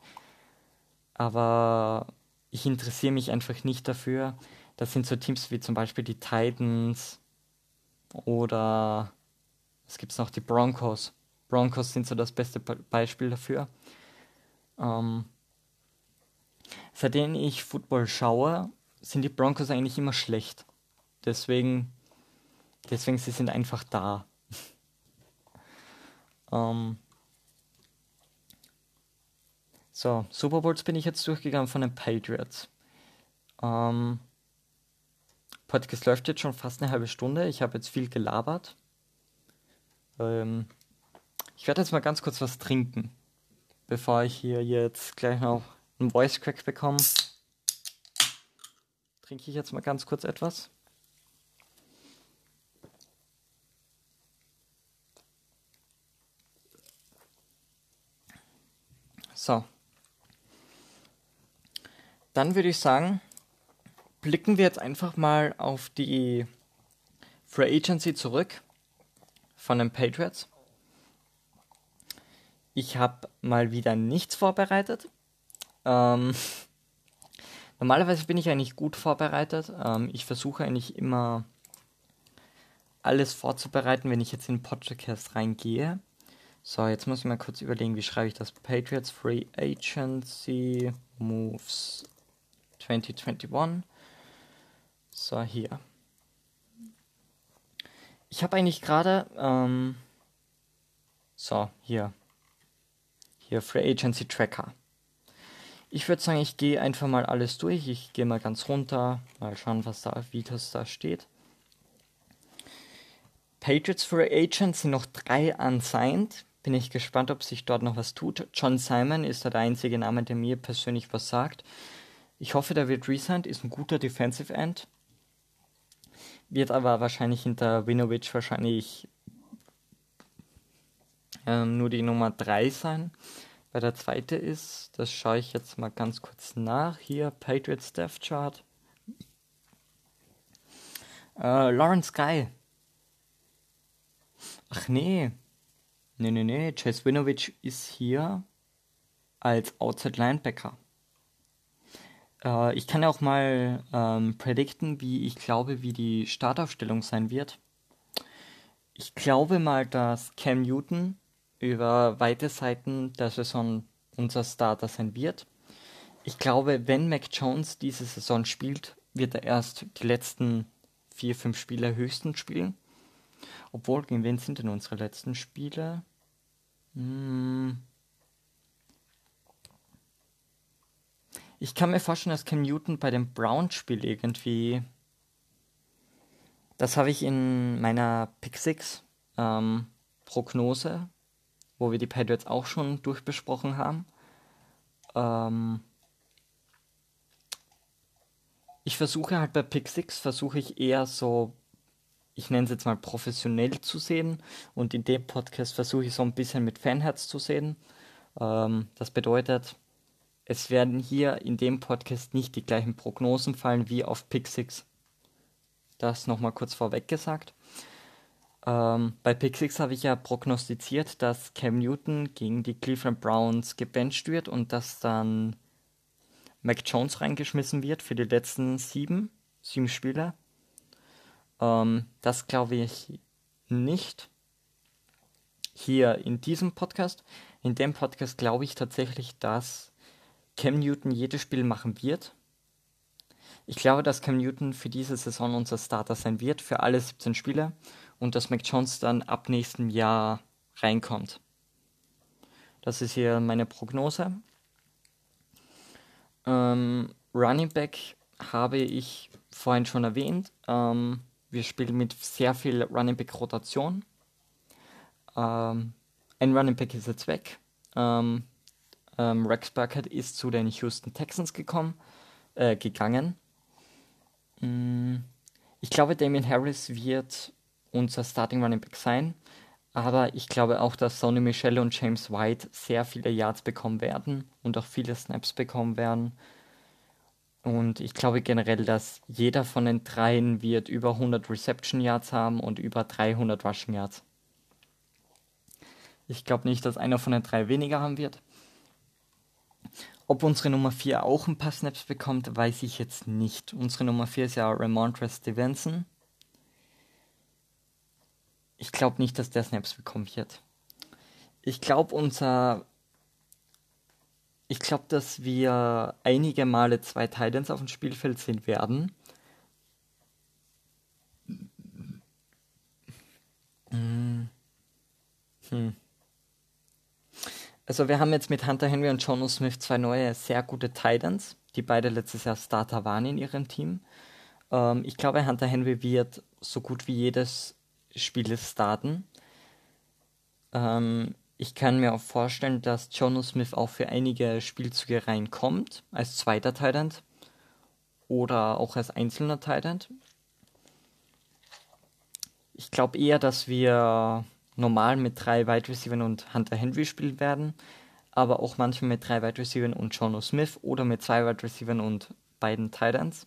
Aber ich interessiere mich einfach nicht dafür. Das sind so Teams wie zum Beispiel die Titans oder es gibt noch die Broncos. Broncos sind so das beste Beispiel dafür. Ähm, seitdem ich Football schaue, sind die Broncos eigentlich immer schlecht. Deswegen, deswegen sie sind einfach da. ähm, so, Super Bowls bin ich jetzt durchgegangen von den Patriots. Ähm, Podcast läuft jetzt schon fast eine halbe Stunde. Ich habe jetzt viel gelabert. Ähm, ich werde jetzt mal ganz kurz was trinken, bevor ich hier jetzt gleich noch einen Voice Crack bekomme. Trinke ich jetzt mal ganz kurz etwas. So. Dann würde ich sagen, blicken wir jetzt einfach mal auf die Free Agency zurück von den Patriots. Ich habe mal wieder nichts vorbereitet. Ähm, normalerweise bin ich eigentlich gut vorbereitet. Ähm, ich versuche eigentlich immer alles vorzubereiten, wenn ich jetzt in Podcast reingehe. So, jetzt muss ich mal kurz überlegen, wie schreibe ich das? Patriots Free Agency Moves 2021. So, hier. Ich habe eigentlich gerade, ähm, so, hier. Hier, Free Agency Tracker. Ich würde sagen, ich gehe einfach mal alles durch. Ich gehe mal ganz runter, mal schauen, was da, wie das da steht. Patriots Free Agents sind noch drei unsigned. Bin ich gespannt, ob sich dort noch was tut. John Simon ist der einzige Name, der mir persönlich was sagt. Ich hoffe, der wird resigned, ist ein guter Defensive End. Wird aber wahrscheinlich hinter Winovich wahrscheinlich ähm, nur die Nummer 3 sein. Weil der zweite ist, das schaue ich jetzt mal ganz kurz nach. Hier, Patriots Death Chart. Äh, Lawrence Guy. Ach nee. Nee, nee, nee. Chase Winovich ist hier als Outside Linebacker. Äh, ich kann ja auch mal ähm, predikten, wie ich glaube, wie die Startaufstellung sein wird. Ich glaube mal, dass Cam Newton über weite Seiten der Saison unser Starter sein wird. Ich glaube, wenn Mac Jones diese Saison spielt, wird er erst die letzten vier, fünf Spiele höchstens spielen. Obwohl, gegen wen sind denn unsere letzten Spiele? Hm, Ich kann mir vorstellen, dass Cam Newton bei dem Brown-Spiel irgendwie. Das habe ich in meiner Pick 6 ähm, Prognose, wo wir die Patriots auch schon durchbesprochen haben. Ähm, ich versuche halt bei Pick 6, versuche ich eher so, ich nenne es jetzt mal professionell zu sehen und in dem Podcast versuche ich so ein bisschen mit Fanherz zu sehen. Ähm, das bedeutet, es werden hier in dem Podcast nicht die gleichen Prognosen fallen wie auf Pick 6. Das nochmal kurz vorweg gesagt. Ähm, bei Pick 6 habe ich ja prognostiziert, dass Cam Newton gegen die Cleveland Browns gebencht wird und dass dann Mac Jones reingeschmissen wird für die letzten sieben, sieben Spiele. Ähm, das glaube ich nicht. Hier in diesem Podcast. In dem Podcast glaube ich tatsächlich, dass Cam Newton jedes Spiel machen wird. Ich glaube, dass Cam Newton für diese Saison unser Starter sein wird, für alle 17 Spiele und dass Mac Jones dann ab nächstem Jahr reinkommt. Das ist hier meine Prognose. Ähm, Running Back habe ich vorhin schon erwähnt. Ähm, wir spielen mit sehr viel Running Back Rotation. Ähm, ein Running Back ist jetzt weg. Ähm, ähm, Rex Burkett ist zu den Houston Texans gekommen, äh, gegangen. Mm, ich glaube, Damien Harris wird unser Starting Running Back sein. Aber ich glaube auch, dass Sonny Michelle und James White sehr viele Yards bekommen werden und auch viele Snaps bekommen werden. Und ich glaube generell, dass jeder von den dreien wird über 100 Reception Yards haben und über 300 Rushing Yards. Ich glaube nicht, dass einer von den drei weniger haben wird. Ob unsere Nummer 4 auch ein paar Snaps bekommt, weiß ich jetzt nicht. Unsere Nummer 4 ist ja Ramontre Stevenson. Ich glaube nicht, dass der Snaps bekommen wird. Ich glaube, unser. Ich glaube, dass wir einige Male zwei Titans auf dem Spielfeld sehen werden. Hm. hm. Also wir haben jetzt mit Hunter Henry und Jono Smith zwei neue, sehr gute Titans, die beide letztes Jahr Starter waren in ihrem Team. Ähm, ich glaube, Hunter Henry wird so gut wie jedes Spiel starten. Ähm, ich kann mir auch vorstellen, dass Jono Smith auch für einige Spielzüge reinkommt, als zweiter Titan oder auch als einzelner Titan. Ich glaube eher, dass wir normal mit drei Wide Receivers und Hunter Henry spielen werden, aber auch manchmal mit drei Wide Receivers und Jono Smith oder mit zwei Wide Receivers und beiden Titans.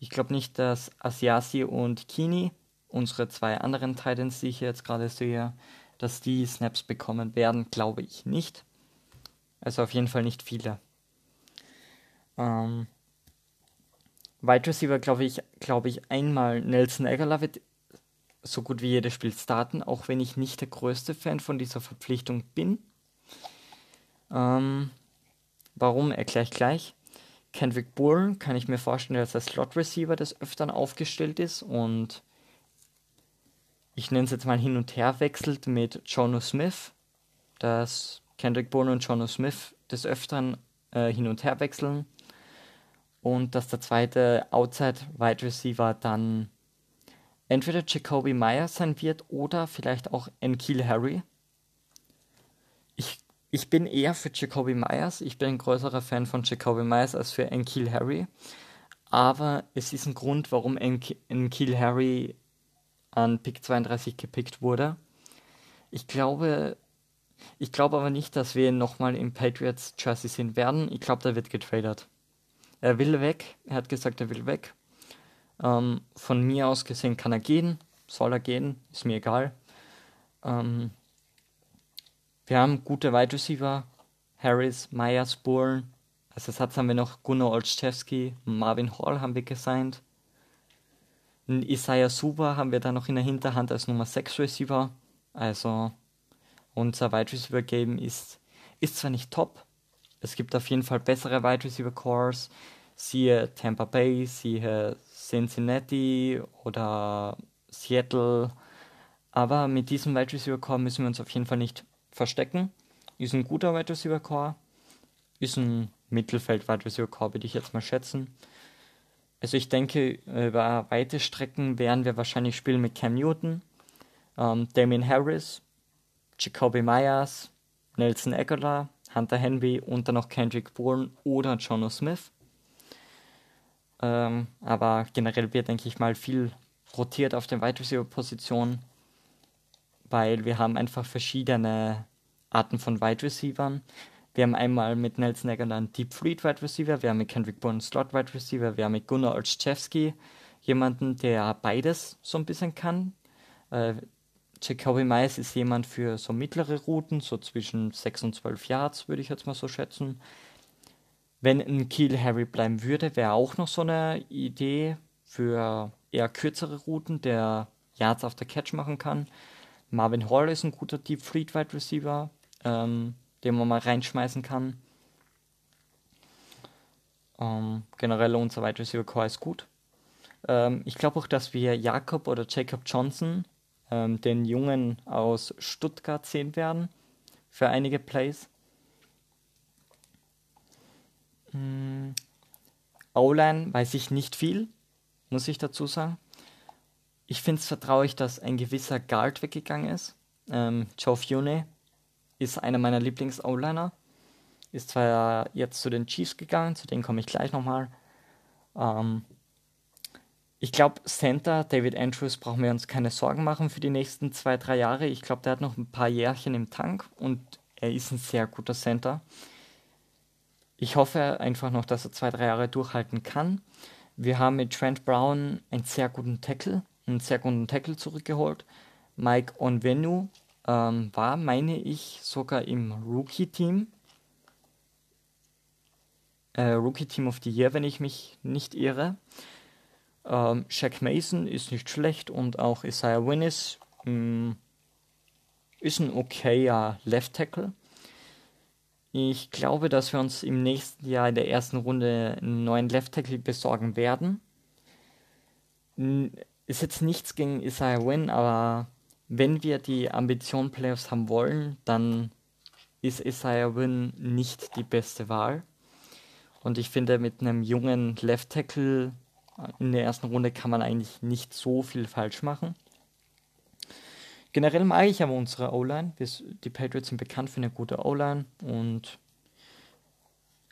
Ich glaube nicht, dass Asiasi und Kini, unsere zwei anderen Titans, die ich jetzt gerade sehe, dass die Snaps bekommen werden, glaube ich nicht. Also auf jeden Fall nicht viele. Ähm, Wide Receiver glaube ich, glaube ich einmal Nelson Aguilar wird so gut wie jedes Spiel starten, auch wenn ich nicht der größte Fan von dieser Verpflichtung bin. Ähm, warum, erkläre ich gleich. Kendrick Bourne kann ich mir vorstellen, dass der Slot Receiver des Öfteren aufgestellt ist und ich nenne es jetzt mal hin und her wechselt mit Jono Smith, dass Kendrick Bourne und Jono Smith des Öfteren äh, hin und her wechseln und dass der zweite Outside Wide Receiver dann entweder Jacoby Myers sein wird oder vielleicht auch Enkeel Harry. Ich, ich bin eher für Jacoby Myers. Ich bin ein größerer Fan von Jacoby Myers als für Enkeel Harry. Aber es ist ein Grund, warum Enkeel Harry an Pick 32 gepickt wurde. Ich glaube, ich glaube aber nicht, dass wir ihn nochmal im Patriots Jersey sehen werden. Ich glaube, der wird getradet. Er will weg. Er hat gesagt, er will weg. Ähm, von mir aus gesehen kann er gehen, soll er gehen, ist mir egal. Ähm, wir haben gute Wide Receiver, Harris, Myers, Bourne. Als Ersatz haben wir noch Gunnar Olszewski, Marvin Hall haben wir gesigned. Isaiah Suba haben wir da noch in der Hinterhand als Nummer 6 Receiver. Also unser Wide Receiver Game ist, ist zwar nicht top, es gibt auf jeden Fall bessere Wide Receiver Cores, siehe Tampa Bay, siehe Cincinnati oder Seattle. Aber mit diesem Wide Receiver Core müssen wir uns auf jeden Fall nicht verstecken. Ist ein guter Wide Receiver Core. Ist ein Mittelfeld Wide Receiver Core würde ich jetzt mal schätzen. Also ich denke, über weite Strecken werden wir wahrscheinlich spielen mit Cam Newton, ähm, Damien Harris, Jacoby Myers, Nelson Aguilar, Hunter Henry und dann noch Kendrick Bourne oder Jono Smith. Ähm, aber generell wird, denke ich mal, viel rotiert auf den Wide Receiver Positionen, weil wir haben einfach verschiedene Arten von Wide Receivern. Wir haben einmal mit Nelson Aguilar einen Deep Fleet Wide Receiver, wir haben mit Kendrick Bourne Slot Wide Receiver, wir haben mit Gunnar Olszewski jemanden, der beides so ein bisschen kann. Äh, Jacoby Myers ist jemand für so mittlere Routen, so zwischen 6 und 12 Yards, würde ich jetzt mal so schätzen. Wenn ein Kiel Harry bleiben würde, wäre auch noch so eine Idee für eher kürzere Routen, der Yards auf der Catch machen kann. Marvin Hall ist ein guter Deep Fleet Wide Receiver, ähm, den man mal reinschmeißen kann. Ähm, generell unser Wide Receiver Core ist gut. Ähm, ich glaube auch, dass wir Jakob oder Jacob Johnson ähm, den Jungen aus Stuttgart sehen werden für einige Plays. Hm. O-Line weiß ich nicht viel, muss ich dazu sagen. Ich finde es vertraulich, dass ein gewisser Guard weggegangen ist. Ähm, Joe Fune ist einer meiner Lieblings-O-Liner. Ist zwar jetzt zu den Chiefs gegangen, zu denen komme ich gleich nochmal. Ähm, ich glaube, Center, David Andrews, brauchen wir uns keine Sorgen machen für die nächsten zwei, drei Jahre. Ich glaube, der hat noch ein paar Jährchen im Tank und er ist ein sehr guter Center. Ich hoffe einfach noch, dass er zwei, drei Jahre durchhalten kann. Wir haben mit Trent Brown einen sehr guten Tackle, einen sehr guten Tackle zurückgeholt. Mike Onvenu ähm, war, meine ich, sogar im Rookie-Team. Äh, Rookie-Team of the Year, wenn ich mich nicht irre. Ähm, Shaq Mason ist nicht schlecht und auch Isaiah Winnis mh, mm, ist ein okayer Left Tackle. Ich glaube, dass wir uns im nächsten Jahr in der ersten Runde einen neuen Left Tackle besorgen werden. Ist jetzt nichts gegen Isaiah Win, aber wenn wir die Ambition Playoffs haben wollen, dann ist Isaiah Win nicht die beste Wahl. Und ich finde, mit einem jungen Left Tackle in der ersten Runde kann man eigentlich nicht so viel falsch machen. Generell mag ich aber unsere O-Line. Die Patriots sind bekannt für eine gute O-Line und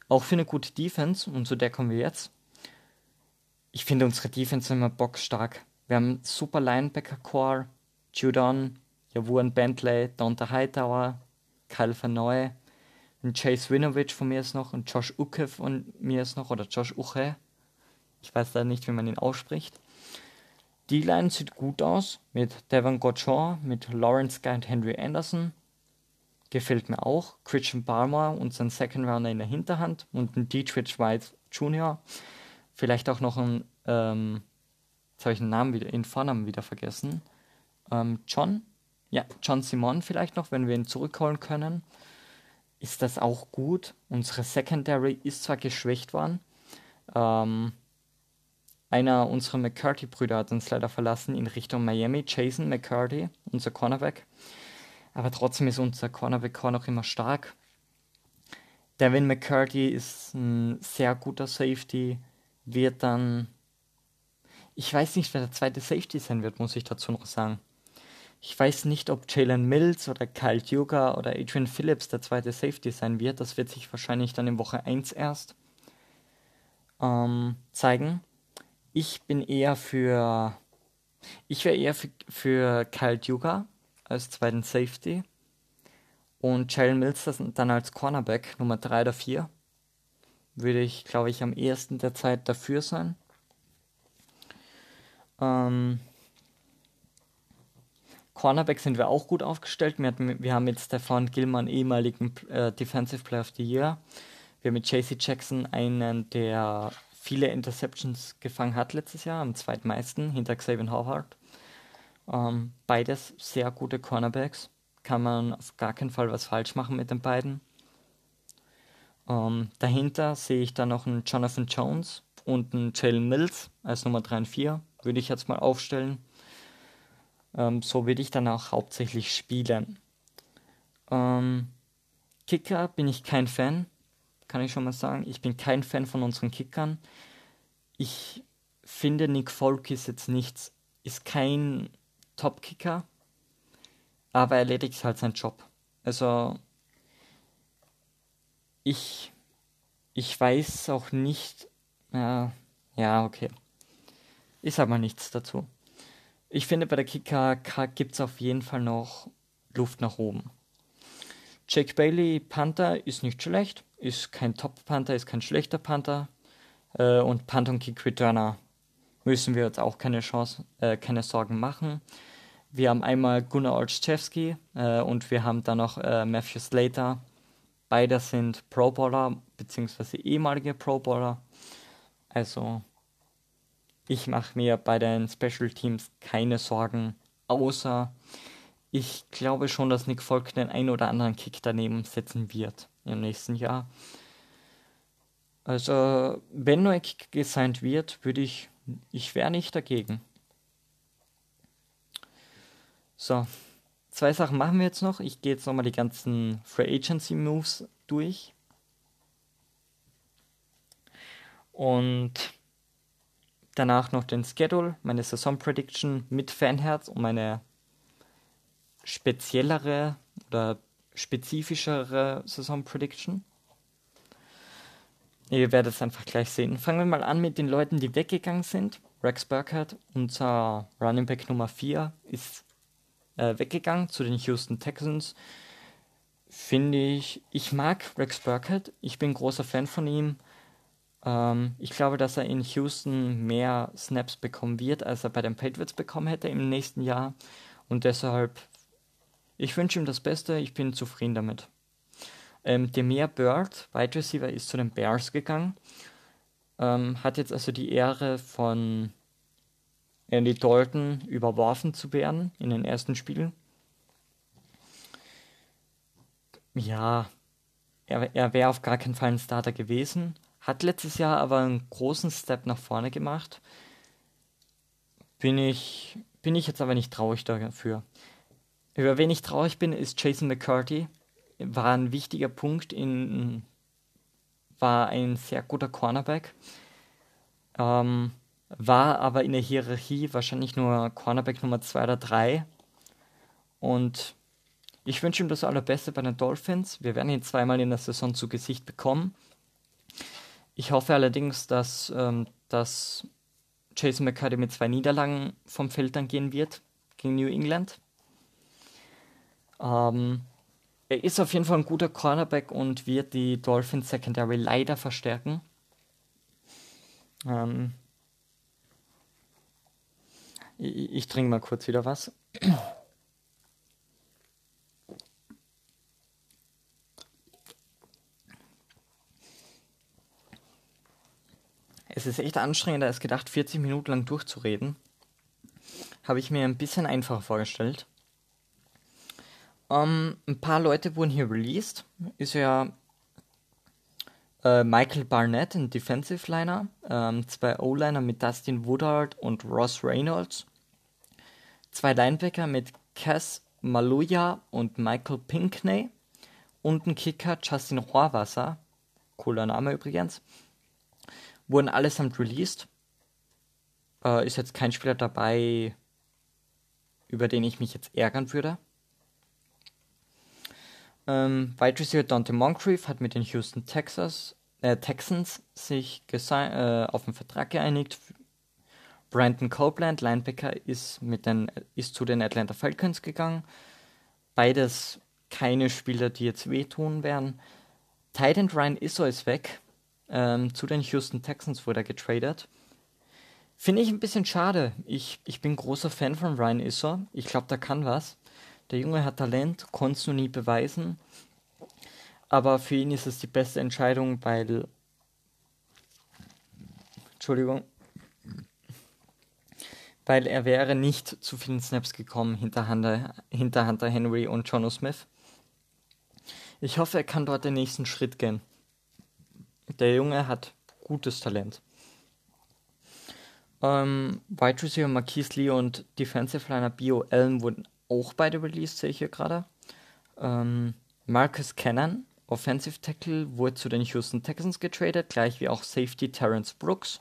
auch für eine gute Defense. Und zu der kommen wir jetzt. Ich finde unsere Defense immer bockstark. Wir haben super Linebacker-Core. Judon, Javuan Bentley, Donta Hightower, Kyle Vanoy, Chase Winovich von mir ist noch und Josh Uke von mir ist noch oder Josh Uche. Ich weiß da nicht, wie man ihn ausspricht. Die Line sieht gut aus mit Devon Gottschall, mit Lawrence Guy und Henry Anderson. Gefällt mir auch. Christian Palmer und sein Second Runner in der Hinterhand und ein Dietrich White Jr. Vielleicht auch noch ein, ähm, jetzt habe ich den Namen wieder, den Vornamen wieder vergessen. Ähm, John? Ja, John Simon vielleicht noch, wenn wir ihn zurückholen können. Ist das auch gut? Unsere Secondary ist zwar geschwächt worden, ähm, einer unserer McCarthy-Brüder hat uns leider verlassen in Richtung Miami, Jason McCarthy, unser Cornerback. Aber trotzdem ist unser Cornerback-Core noch immer stark. Devin McCarthy ist ein sehr guter Safety, wird dann. Ich weiß nicht, wer der zweite Safety sein wird, muss ich dazu noch sagen. Ich weiß nicht, ob Jalen Mills oder Kyle Duga oder Adrian Phillips der zweite Safety sein wird. Das wird sich wahrscheinlich dann in Woche 1 erst ähm, zeigen. Ich bin eher für. Ich wäre eher für, für Kyle Duga als zweiten Safety. Und Jalen Mills dann als Cornerback Nummer 3 oder 4. Würde ich, glaube ich, am ehesten der Zeit dafür sein. Ähm, Cornerback sind wir auch gut aufgestellt. Wir, hatten, wir haben mit Stefan Gilman, ehemaligen äh, Defensive Player of the Year. Wir haben mit JC Jackson einen der viele Interceptions gefangen hat letztes Jahr, am zweitmeisten hinter Xavier Howard. Ähm, beides sehr gute Cornerbacks. Kann man auf gar keinen Fall was falsch machen mit den beiden. Ähm, dahinter sehe ich dann noch einen Jonathan Jones und einen Jalen Mills als Nummer 3 und 4. Würde ich jetzt mal aufstellen. Ähm, so würde ich dann auch hauptsächlich spielen. Ähm, Kicker bin ich kein Fan kann ich schon mal sagen. Ich bin kein Fan von unseren Kickern. Ich finde, Nick Folk ist jetzt nichts, ist kein Top-Kicker, aber er erledigt halt seinen Job. Also, ich, ich weiß auch nicht, ja, ja, okay. Ich sag mal nichts dazu. Ich finde, bei der Kicker gibt es auf jeden Fall noch Luft nach oben. Jake Bailey, Panther, ist nicht schlecht, ist kein Top-Panther, ist kein schlechter Panther. Äh, und Panther und Kick Returner müssen wir uns auch keine Chance, äh, keine Sorgen machen. Wir haben einmal Gunnar Olszewski äh, und wir haben dann noch äh, Matthew Slater. Beide sind Pro Bowler bzw. ehemalige Pro Bowler. Also ich mache mir bei den Special Teams keine Sorgen, außer ich glaube schon, dass Nick Folk den einen oder anderen Kick daneben setzen wird im nächsten Jahr. Also, wenn neuer Kick gesigned wird, würde ich, ich wäre nicht dagegen. So, zwei Sachen machen wir jetzt noch. Ich gehe jetzt nochmal die ganzen Free Agency Moves durch. Und danach noch den Schedule, meine Saison Prediction mit Fanherz und meine speziellere oder spezifischere Saison Prediction. Ihr werdet es einfach gleich sehen. Fangen wir mal an mit den Leuten, die weggegangen sind. Rex Burkhardt, unser Running Back Nummer 4, ist äh, weggegangen zu den Houston Texans. Finde ich, ich mag Rex Burkhardt. Ich bin großer Fan von ihm. Ähm, ich glaube, dass er in Houston mehr Snaps bekommen wird, als er bei den Patriots bekommen hätte im nächsten Jahr. Und deshalb ich wünsche ihm das Beste, ich bin zufrieden damit. Ähm, Demir Bird, Wide Receiver, ist zu den Bears gegangen. Ähm, hat jetzt also die Ehre von Andy Dalton überworfen zu werden in den ersten Spielen. Ja, er, er wäre auf gar keinen Fall ein Starter gewesen. Hat letztes Jahr aber einen großen Step nach vorne gemacht. Bin ich, bin ich jetzt aber nicht traurig dafür. Über wen ich traurig bin, ist Jason McCarthy. War ein wichtiger Punkt in, war ein sehr guter Cornerback. Ähm, war aber in der Hierarchie wahrscheinlich nur Cornerback Nummer 2 oder 3. Und ich wünsche ihm das Allerbeste bei den Dolphins. Wir werden ihn zweimal in der Saison zu Gesicht bekommen. Ich hoffe allerdings, dass, ähm, dass Jason McCarthy mit zwei Niederlagen vom Feld dann gehen wird gegen New England. Ähm, er ist auf jeden Fall ein guter Cornerback und wird die Dolphins Secondary leider verstärken. Ähm, ich, ich trinke mal kurz wieder was. Ist echt anstrengender als gedacht, 40 Minuten lang durchzureden. Habe ich mir ein bisschen einfacher vorgestellt. Um, ähm, ein paar Leute wurden hier released. Ist ja äh, Michael Barnett, ein Defensive Liner, ähm, zwei O-Liner mit Dustin Woodard und Ross Reynolds, zwei Linebacker mit Cass Maluja und Michael Pinkney und ein Kicker Justin Rohrwasser, cooler Name übrigens, wurden allesamt released. Äh, ist jetzt kein Spieler dabei, über den ich mich jetzt ärgern würde. Ähm, Wide Receiver Dante Moncrief hat mit den Houston Texas, äh, Texans sich äh, auf einen Vertrag geeinigt. Brandon Copeland, Linebacker, ist, mit den, ist zu den Atlanta Falcons gegangen. Beides keine Spieler, die jetzt wehtun werden. Titan Ryan Isso ist weg. Ähm, zu den Houston Texans wurde er getradet. Finde ich ein bisschen schade. Ich, ich bin großer Fan von Ryan Isso. Ich glaube, da kann was. Der Junge hat Talent, konnte es nur nie beweisen. Aber für ihn ist es die beste Entscheidung, weil. Entschuldigung. Weil er wäre nicht zu vielen Snaps gekommen hinter Hunter, hinter Hunter Henry und Jono Smith. Ich hoffe, er kann dort den nächsten Schritt gehen. Der Junge hat gutes Talent. Ähm, Wide Receiver Marquise Lee und Defensive Liner Bio Allen wurden auch beide released, sehe ich hier gerade. Ähm, Marcus Cannon Offensive Tackle wurde zu den Houston Texans getradet, gleich wie auch Safety Terrence Brooks.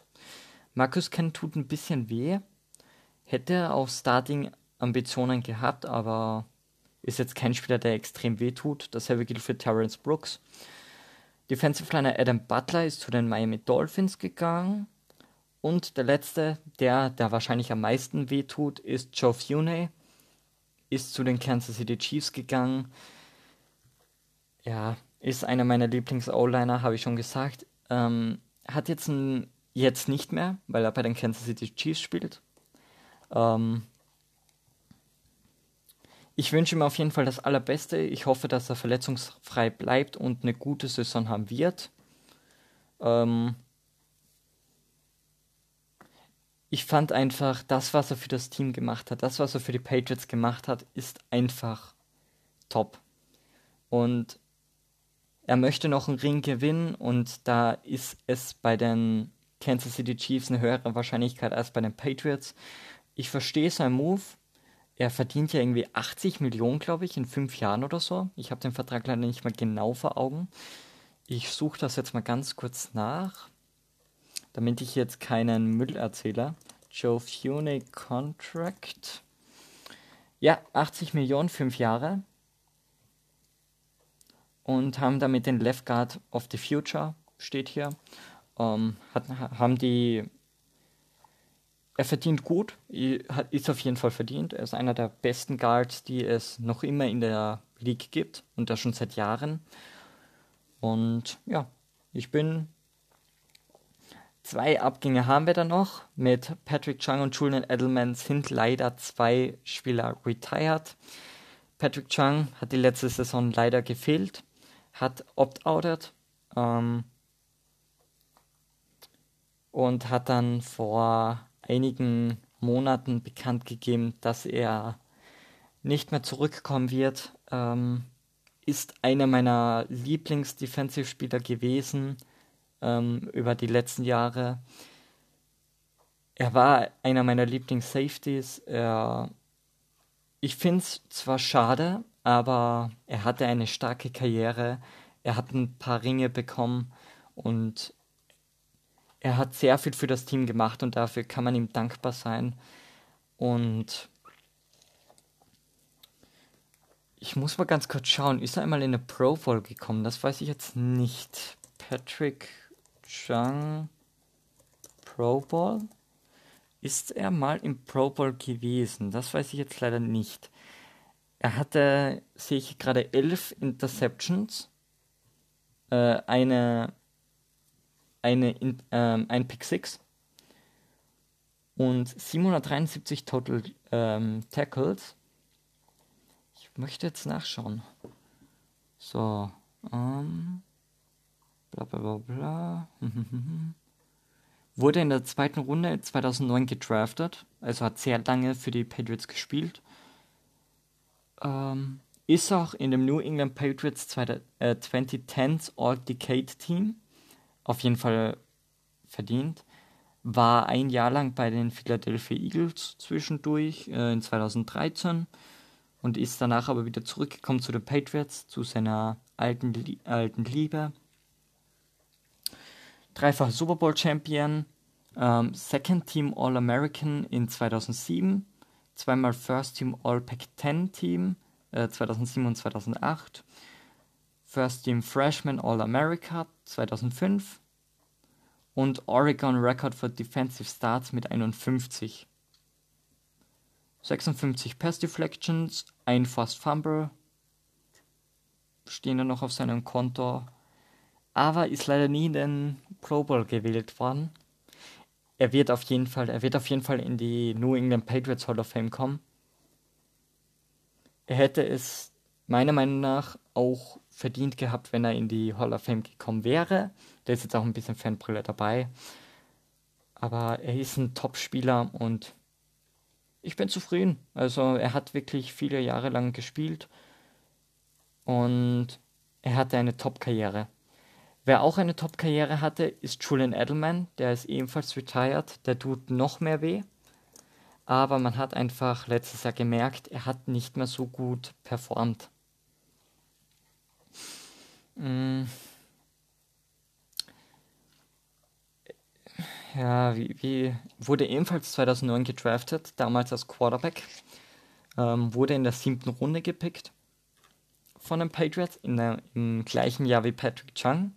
Marcus Kent tut ein bisschen weh. Hätte auch Starting-Ambitionen gehabt, aber ist jetzt kein Spieler, der extrem weh tut. Dasselbe gilt für Terrence Brooks. Defensive Liner Adam Butler ist zu den Miami Dolphins gegangen. Und der letzte, der, der wahrscheinlich am meisten wehtut, ist Joe Fune. Ist zu den Kansas City Chiefs gegangen. Ja, ist einer meiner Lieblings-O-Liner, habe ich schon gesagt. Ähm, hat jetzt, ein, jetzt nicht mehr, weil er bei den Kansas City Chiefs spielt. Ähm, ich wünsche ihm auf jeden Fall das Allerbeste. Ich hoffe, dass er verletzungsfrei bleibt und eine gute Saison haben wird. Ähm, ich fand einfach, das, was er für das Team gemacht hat, das, was er für die Patriots gemacht hat, ist einfach top. Und er möchte noch einen Ring gewinnen und da ist es bei den Kansas City Chiefs eine höhere Wahrscheinlichkeit als bei den Patriots. Ich verstehe seinen Move. Er verdient ja irgendwie 80 Millionen, glaube ich, in fünf Jahren oder so. Ich habe den Vertrag leider nicht mal genau vor Augen. Ich suche das jetzt mal ganz kurz nach, damit ich jetzt keinen Müll erzähle. Joe Fune Contract. Ja, 80 Millionen, fünf Jahre und haben damit den Left Guard of the Future, steht hier. Ähm, hat, haben die. Er verdient gut, ist auf jeden Fall verdient. Er ist einer der besten Guards, die es noch immer in der League gibt und das schon seit Jahren. Und ja, ich bin. Zwei Abgänge haben wir da noch. Mit Patrick Chung und Julian Edelman sind leider zwei Spieler retired. Patrick Chung hat die letzte Saison leider gefehlt hat opt-outet ähm, und hat dann vor einigen Monaten bekannt gegeben, dass er nicht mehr zurückkommen wird. Ähm, ist einer meiner Lieblings-Defensive-Spieler gewesen ähm, über die letzten Jahre. Er war einer meiner Lieblings-Safeties. ich finde es zwar schade, aber er hatte eine starke Karriere, er hat ein paar Ringe bekommen und er hat sehr viel für das Team gemacht und dafür kann man ihm dankbar sein. Und ich muss mal ganz kurz schauen, ist er einmal in eine Pro Bowl gekommen? Das weiß ich jetzt nicht. Patrick Chung Pro Bowl? Ist er mal im Pro Bowl gewesen? Das weiß ich jetzt leider nicht. Er hatte, sehe ich gerade, elf Interceptions, äh, eine, eine, ähm, ein Pick 6 und 773 Total ähm, Tackles. Ich möchte jetzt nachschauen. So, ähm, bla bla bla bla. Wurde in der zweiten Runde 2009 gedraftet, also hat sehr lange für die Patriots gespielt ähm, ist auch in dem New England Patriots 2010s All-Decade Team. Auf jeden Fall verdient. War ein Jahr lang bei den Philadelphia Eagles zwischendurch äh, in 2013 und ist danach aber wieder zurückgekommen zu den Patriots, zu seiner alten, alten Liebe. Dreifach Super Bowl Champion, ähm, Second Team All-American in 2007 zweimal First Team All-Pac-10 Team äh, 2007 und 2008, First Team Freshman All-America 2005 und Oregon Record for Defensive Starts mit 51. 56 Pass Deflections, ein Fast Fumble stehen da noch auf seinem Konto, aber ist leider nie in den Pro Bowl gewählt worden er wird auf jeden Fall, er wird auf jeden Fall in die New England Patriots Hall of Fame kommen. Er hätte es meiner Meinung nach auch verdient gehabt, wenn er in die Hall of Fame gekommen wäre. Der ist jetzt auch ein bisschen Fanbrille dabei. Aber er ist ein Top-Spieler und ich bin zufrieden. Also er hat wirklich viele Jahre lang gespielt und er hatte eine Top-Karriere. Wer auch eine Top-Karriere hatte, ist Julian Edelman. Der ist ebenfalls retired. Der tut noch mehr weh. Aber man hat einfach letztes Jahr gemerkt, er hat nicht mehr so gut performt. Mm. Ja, wie, wie wurde ebenfalls 2009 gedraftet, damals als Quarterback. Ähm, wurde in der siebten Runde gepickt von den Patriots in der, im gleichen Jahr wie Patrick Chung.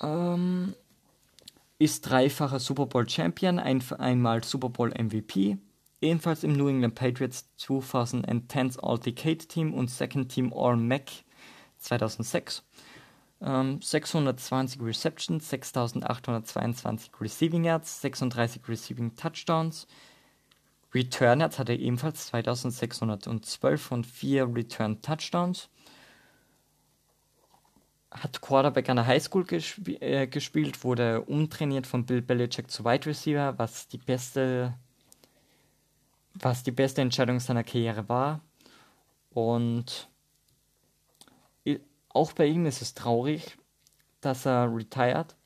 Ähm, ist dreifacher Super Bowl Champion, ein, einmal Super Bowl MVP, ebenfalls im New England Patriots 2010 All-Decade Team und Second Team All-Mac 2006. Ähm, 620 Receptions, 6822 Receiving Yards, 36 Receiving Touchdowns. Return Yards hatte ebenfalls 2612 und 4 Return Touchdowns hat Quarterback an der Highschool gesp äh, gespielt, wurde umtrainiert von Bill Belichick zu Wide Receiver, was die beste, was die beste Entscheidung seiner Karriere war. Und auch bei ihm ist es traurig, dass er retired.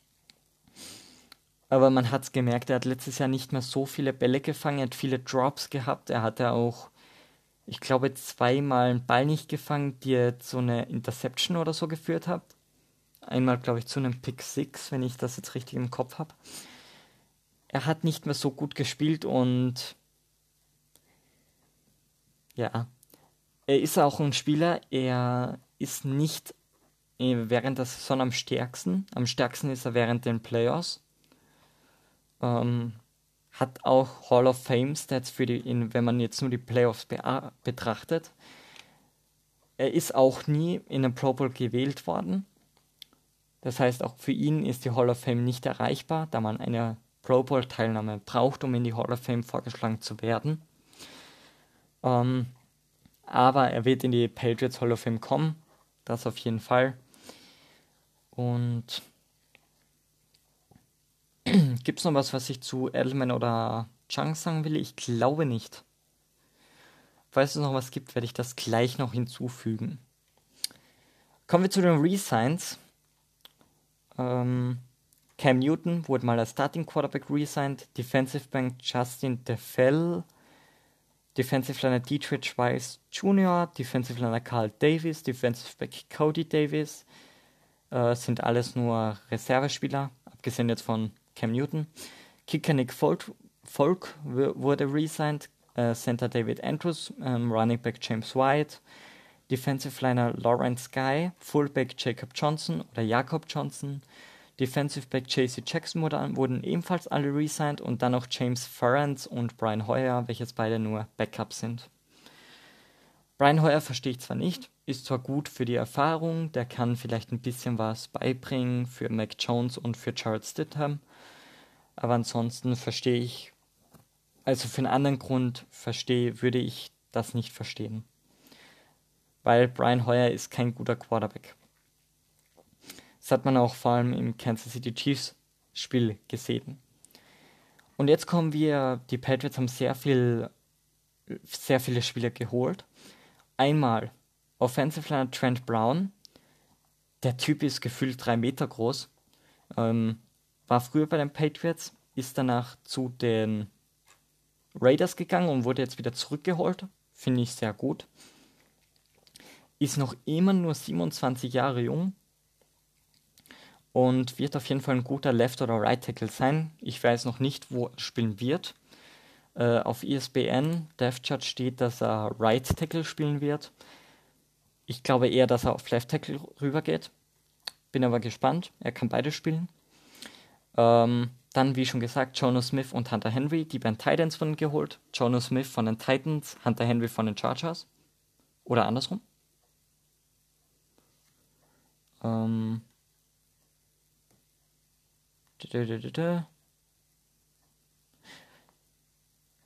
Aber man hat es gemerkt, er hat letztes Jahr nicht mehr so viele Bälle gefangen, er hat viele Drops gehabt, er hatte auch, ich glaube, zweimal einen Ball nicht gefangen, die jetzt so eine Interception oder so geführt hat einmal, glaube ich, zu einem Pick 6, wenn ich das jetzt richtig im Kopf habe. Er hat nicht mehr so gut gespielt und ja, er ist auch ein Spieler, er ist nicht während der Saison am stärksten. Am stärksten ist er während den Playoffs. Ähm, hat auch Hall of Fame Stats für die, in, wenn man jetzt nur die Playoffs be betrachtet. Er ist auch nie in den Pro Bowl gewählt worden. Das heißt, auch für ihn ist die Hall of Fame nicht erreichbar, da man eine Pro Bowl-Teilnahme braucht, um in die Hall of Fame vorgeschlagen zu werden. Ähm, aber er wird in die Patriots Hall of Fame kommen, das auf jeden Fall. Und gibt es noch was, was ich zu Edelman oder Chang sagen will? Ich glaube nicht. Falls es noch was gibt, werde ich das gleich noch hinzufügen. Kommen wir zu den Resigns. Ähm, Cam Newton wurde mal als Starting Quarterback resigned. Defensive Bank Justin DeFell. Defensive Liner Dietrich Weiss Jr., Defensive Liner Carl Davis, Defensive Back Cody Davis. Äh, sind alles nur Reservespieler, abgesehen jetzt von Cam Newton. Kicker Nick Folk, Folk wurde resigned. Äh, Center David Andrews, ähm, Running Back James White, Defensive Liner Lawrence Guy, Fullback Jacob Johnson oder Jakob Johnson, Defensive Back JC Jackson wurden ebenfalls alle resigned und dann noch James Ferrance und Brian Hoyer, welches beide nur Backups sind. Brian Hoyer verstehe ich zwar nicht, ist zwar gut für die Erfahrung, der kann vielleicht ein bisschen was beibringen für Mac Jones und für Charles Stidham, aber ansonsten verstehe ich, also für einen anderen Grund verstehe, würde ich das nicht verstehen weil Brian Hoyer ist kein guter Quarterback. Das hat man auch vor allem im Kansas City Chiefs Spiel gesehen. Und jetzt kommen wir, die Patriots haben sehr viel, sehr viele Spieler geholt. Einmal Offensive Liner Trent Brown. Der Typ ist gefühlt drei Meter groß. Ähm, war früher bei den Patriots, ist danach zu den Raiders gegangen und wurde jetzt wieder zurückgeholt. Finde ich sehr gut ist noch immer nur 27 Jahre jung und wird auf jeden Fall ein guter Left- oder Right-Tackle sein. Ich weiß noch nicht, wo er spielen wird. Äh, auf ESPN DevChat steht, dass er Right-Tackle spielen wird. Ich glaube eher, dass er auf Left-Tackle rübergeht. Bin aber gespannt. Er kann beide spielen. Ähm, dann, wie schon gesagt, Jono Smith und Hunter Henry, die beiden Titans von geholt. Jono Smith von den Titans, Hunter Henry von den Chargers. Oder andersrum. Ähm.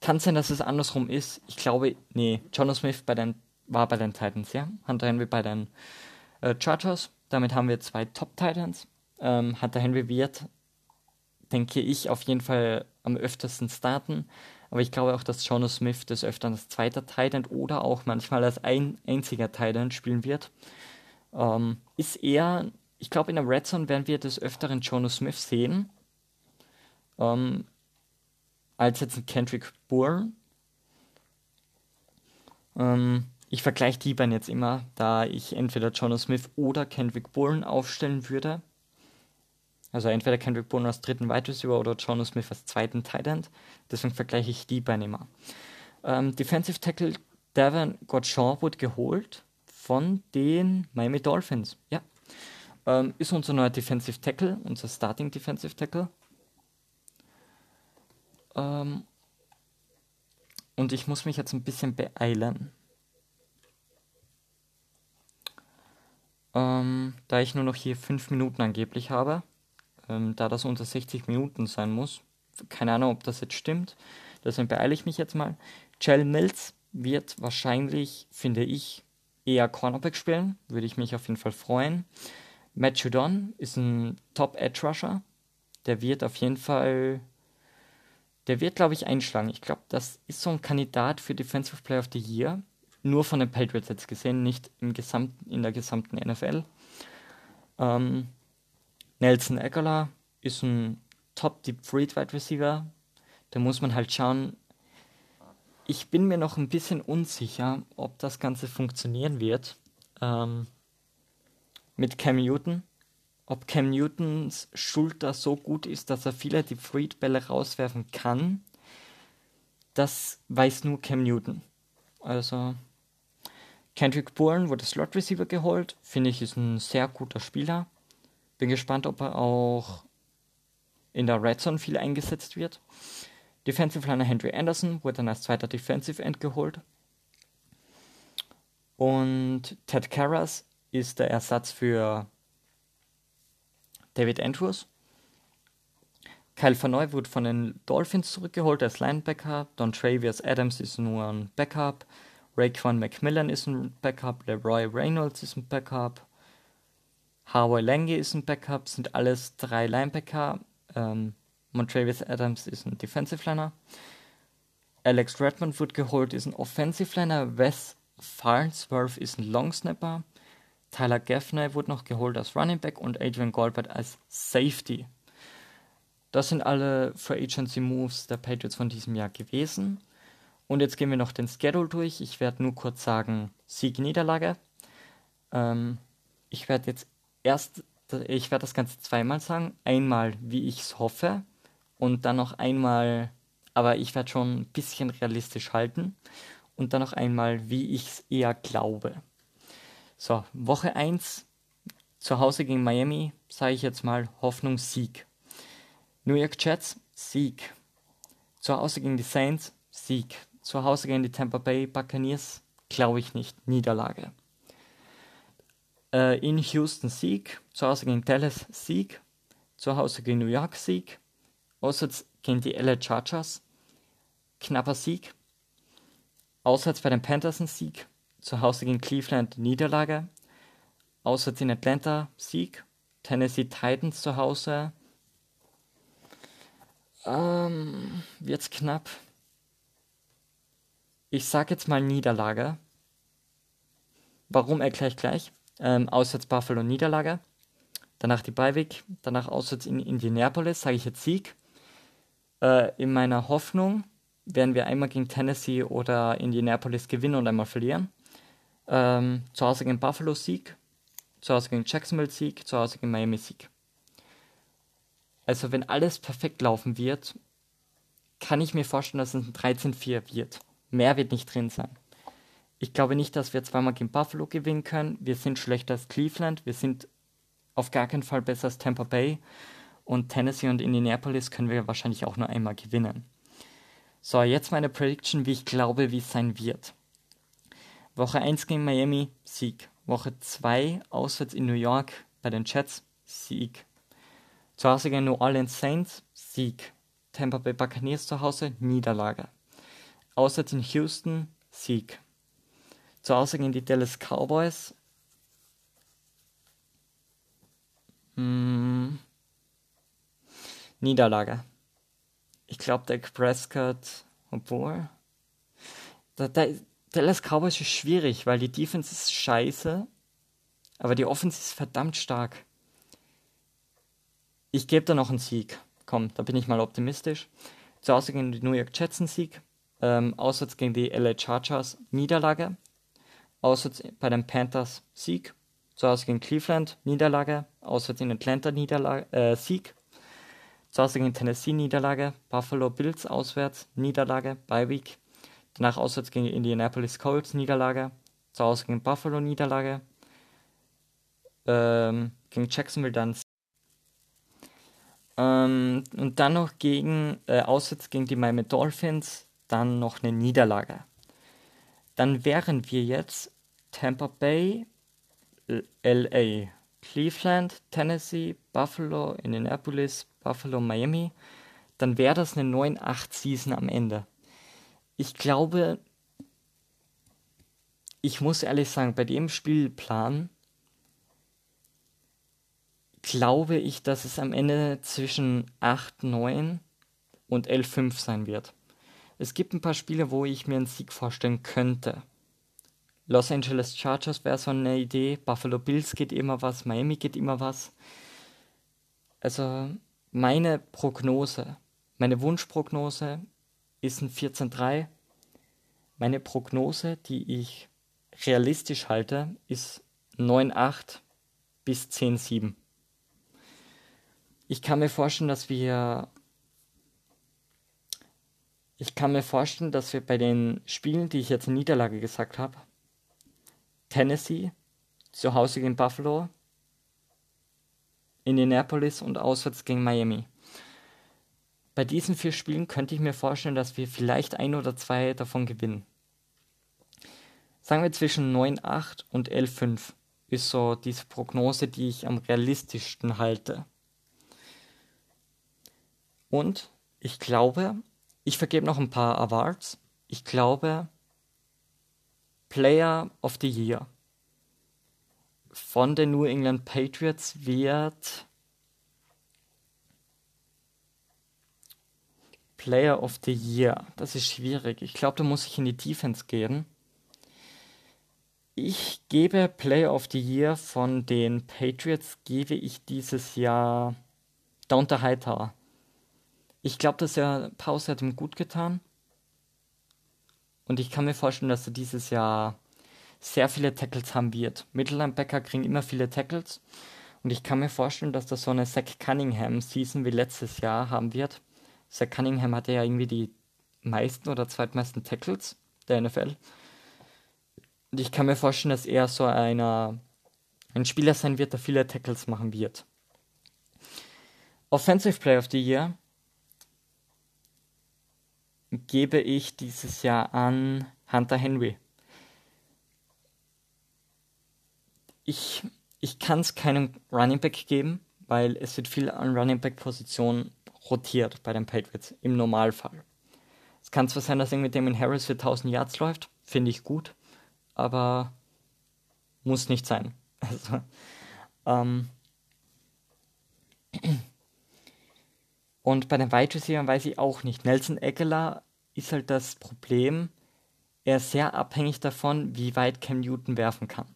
Kann sein, dass es andersrum ist. Ich glaube, nee, Jono Smith bei den, war bei den Titans, ja. Hunter Henry bei den äh, Chargers. Damit haben wir zwei Top-Titans. Ähm, Hunter Henry wird, denke ich, auf jeden Fall am öftersten starten. Aber ich glaube auch, dass Jono Smith des Öfteren als zweiter Titan oder auch manchmal als ein einziger Titan spielen wird. Ähm, ist eher, ich glaube, in der Red Zone werden wir des Öfteren Jono Smith sehen, ähm, als jetzt ein Kendrick Bourne. Ähm, ich vergleiche die beiden jetzt immer, da ich entweder Jono Smith oder Kendrick Bourne aufstellen würde. Also entweder Kendrick Bourne als dritten Wide Receiver oder Jono Smith als zweiten Tight End. Deswegen vergleiche ich die beiden immer. Ähm, Defensive Tackle Devin Gottschall wurde geholt von den Miami Dolphins. Ja. Ähm, ist unser neuer Defensive Tackle, unser Starting Defensive Tackle. Ähm, und ich muss mich jetzt ein bisschen beeilen. Ähm, da ich nur noch hier 5 Minuten angeblich habe ähm, da das unter 60 Minuten sein muss. Keine Ahnung, ob das jetzt stimmt. Deswegen beeile ich mich jetzt mal. Jell Mills wird wahrscheinlich, finde ich, eher Cornerback spielen. Würde ich mich auf jeden Fall freuen. Matt Judon ist ein Top-Edge-Rusher. Der wird auf jeden Fall, der wird, glaube ich, einschlagen. Ich glaube, das ist so ein Kandidat für Defensive Player of the Year. Nur von den Patriots jetzt gesehen, nicht im gesamten, in der gesamten NFL. Ähm, Nelson Aguilar ist ein Top Deep Freed Wide Receiver. Da muss man halt schauen. Ich bin mir noch ein bisschen unsicher, ob das Ganze funktionieren wird. Ähm, mit Cam Newton. Ob Cam Newtons Schulter so gut ist, dass er viele Deep Freed Bälle rauswerfen kann. Das weiß nur Cam Newton. Also Kendrick Bourne wurde Slot Receiver geholt. Finde ich, ist ein sehr guter Spieler. Bin gespannt, ob er auch in der Red Zone viel eingesetzt wird. Defensive Liner Henry Anderson wurde dann als zweiter Defensive End geholt. Und Ted Karras ist der Ersatz für David Andrews. Kyle Vanoy wurde von den Dolphins zurückgeholt als Linebacker. Don Travius Adams ist nur ein Backup. Raekwon McMillan ist ein Backup. Leroy Reynolds ist ein Backup. Harvey Lange ist ein Backup, sind alles drei Linebacker. Ähm, Montravius Adams ist ein Defensive Liner. Alex Redmond wird geholt, ist ein Offensive Liner. Wes Farnsworth ist ein Long Snapper. Tyler Gaffney wurde noch geholt als Running Back und Adrian Goldberg als Safety. Das sind alle Free Agency Moves der Patriots von diesem Jahr gewesen. Und jetzt gehen wir noch den Schedule durch. Ich werde nur kurz sagen, Sieg, Niederlage. Ähm, ich werde jetzt erst, ich werde das Ganze zweimal sagen. Einmal, wie ich es hoffe, und dann noch einmal, aber ich werde schon ein bisschen realistisch halten. Und dann noch einmal, wie ich es eher glaube. So, Woche 1, zu Hause gegen Miami, sage ich jetzt mal Hoffnung Sieg. New York Jets, Sieg. Zu Hause gegen die Saints, Sieg. Zu Hause gegen die Tampa Bay Buccaneers, glaube ich nicht, Niederlage. Äh, in Houston Sieg, zu Hause gegen Dallas Sieg, zu Hause gegen New York Sieg, auswärts gegen die LA Chargers, knapper Sieg, auswärts bei den Panthers ein Sieg, zu Hause gegen Cleveland Niederlage, auswärts in Atlanta Sieg, Tennessee Titans zu Hause, ähm, wird's knapp. Ich sag jetzt mal Niederlage. Warum erkläre ich gleich? ähm, auswärts Buffalo Niederlage, danach die Beiweg, danach auswärts in Indianapolis, sage ich jetzt Sieg. Äh, in meiner Hoffnung werden wir einmal gegen Tennessee oder Indianapolis gewinnen und einmal verlieren. Ähm, zu Hause gegen Buffalo Sieg, zu Hause gegen Jacksonville Sieg, zu Hause gegen Miami Sieg. Also wenn alles perfekt laufen wird, kann ich mir vorstellen, dass es ein 13-4 wird. Mehr wird nicht drin sein. Ich glaube nicht, dass wir zweimal gegen Buffalo gewinnen können. Wir sind schlechter als Cleveland. Wir sind auf gar keinen Fall besser als Tampa Bay. Und Tennessee und Indianapolis können wir wahrscheinlich auch nur einmal gewinnen. So, jetzt meine Prediction, wie ich glaube, wie es sein wird. Woche 1 gegen Miami, Sieg. Woche 2 auswärts in New York bei den Jets, Sieg. Zu Hause gegen New Orleans Saints, Sieg. Tampa Bay Buccaneers zu Hause, Niederlage. Auswärts in Houston, Sieg. Zu Hause gegen die Dallas Cowboys. Hm. Niederlage. Ich glaube, der Prescott, obwohl. Der, der, Dallas Cowboys ist schwierig, weil die Defense ist scheiße, aber die Offense ist verdammt stark. Ich gebe da noch einen Sieg. Komm, da bin ich mal optimistisch. Zu Hause gegen die New York Jets einen Sieg. Ähm, auswärts gegen die LA Chargers Niederlage. auswärts bei den Panthers Sieg, zu Hause gegen Cleveland Niederlage, auswärts in Atlanta Niederlage, äh, Sieg, zu Hause gegen Tennessee Niederlage, Buffalo Bills auswärts Niederlage, Bye Week, danach auswärts gegen Indianapolis Colts Niederlage, zu Hause gegen Buffalo Niederlage, ähm, gegen Jacksonville dann ähm, und dann noch gegen äh, auswärts gegen die Miami Dolphins dann noch eine Niederlage. Dann wären wir jetzt Tampa Bay, LA, Cleveland, Tennessee, Buffalo, Indianapolis, Buffalo, Miami. Dann wäre das eine 9-8-Season am Ende. Ich glaube, ich muss ehrlich sagen, bei dem Spielplan glaube ich, dass es am Ende zwischen 8-9 und 11-5 sein wird. Es gibt ein paar Spiele, wo ich mir einen Sieg vorstellen könnte. Los Angeles Chargers wäre so eine Idee, Buffalo Bills geht immer was, Miami geht immer was. Also meine Prognose, meine Wunschprognose ist ein 14-3. Meine Prognose, die ich realistisch halte, ist 9-8 bis 10-7. Ich kann mir vorstellen, dass wir ich kann mir vorstellen, dass wir bei den Spielen, die ich jetzt in Niederlage gesagt habe, Tennessee, zu Hause gegen Buffalo, Indianapolis und auswärts gegen Miami. Bei diesen vier Spielen könnte ich mir vorstellen, dass wir vielleicht ein oder zwei davon gewinnen. Sagen wir zwischen 9,8 und 11,5 ist so diese Prognose, die ich am realistischsten halte. Und ich glaube, ich vergebe noch ein paar Awards. Ich glaube, Player of the Year von den New England Patriots wird Player of the Year. Das ist schwierig. Ich glaube, da muss ich in die Defense gehen. Ich gebe Player of the Year von den Patriots, gebe ich dieses Jahr Downter Hightower. Ich glaube, dass der Pause hat ihm gut getan. Und ich kann mir vorstellen, dass er dieses Jahr sehr viele Tackles haben wird. Mittellinebacker kriegen immer viele Tackles. Und ich kann mir vorstellen, dass das so eine Zach Cunningham-Season wie letztes Jahr haben wird. Zach Cunningham hatte ja irgendwie die meisten oder zweitmeisten Tackles der NFL. Und ich kann mir vorstellen, dass er so einer, ein Spieler sein wird, der viele Tackles machen wird. Offensive Player of the Year gebe ich dieses Jahr an Hunter Henry. Ich, ich kann es keinem Running Back geben, weil es wird viel an Running Back Position rotiert bei den Patriots im Normalfall. Es kann zwar sein, dass irgendwie Damien Harris für 1000 Yards läuft, finde ich gut, aber muss nicht sein. Also, ähm, und bei den Wide Receivers weiß ich auch nicht. Nelson Aguilar ist halt das Problem, er ist sehr abhängig davon, wie weit Cam Newton werfen kann.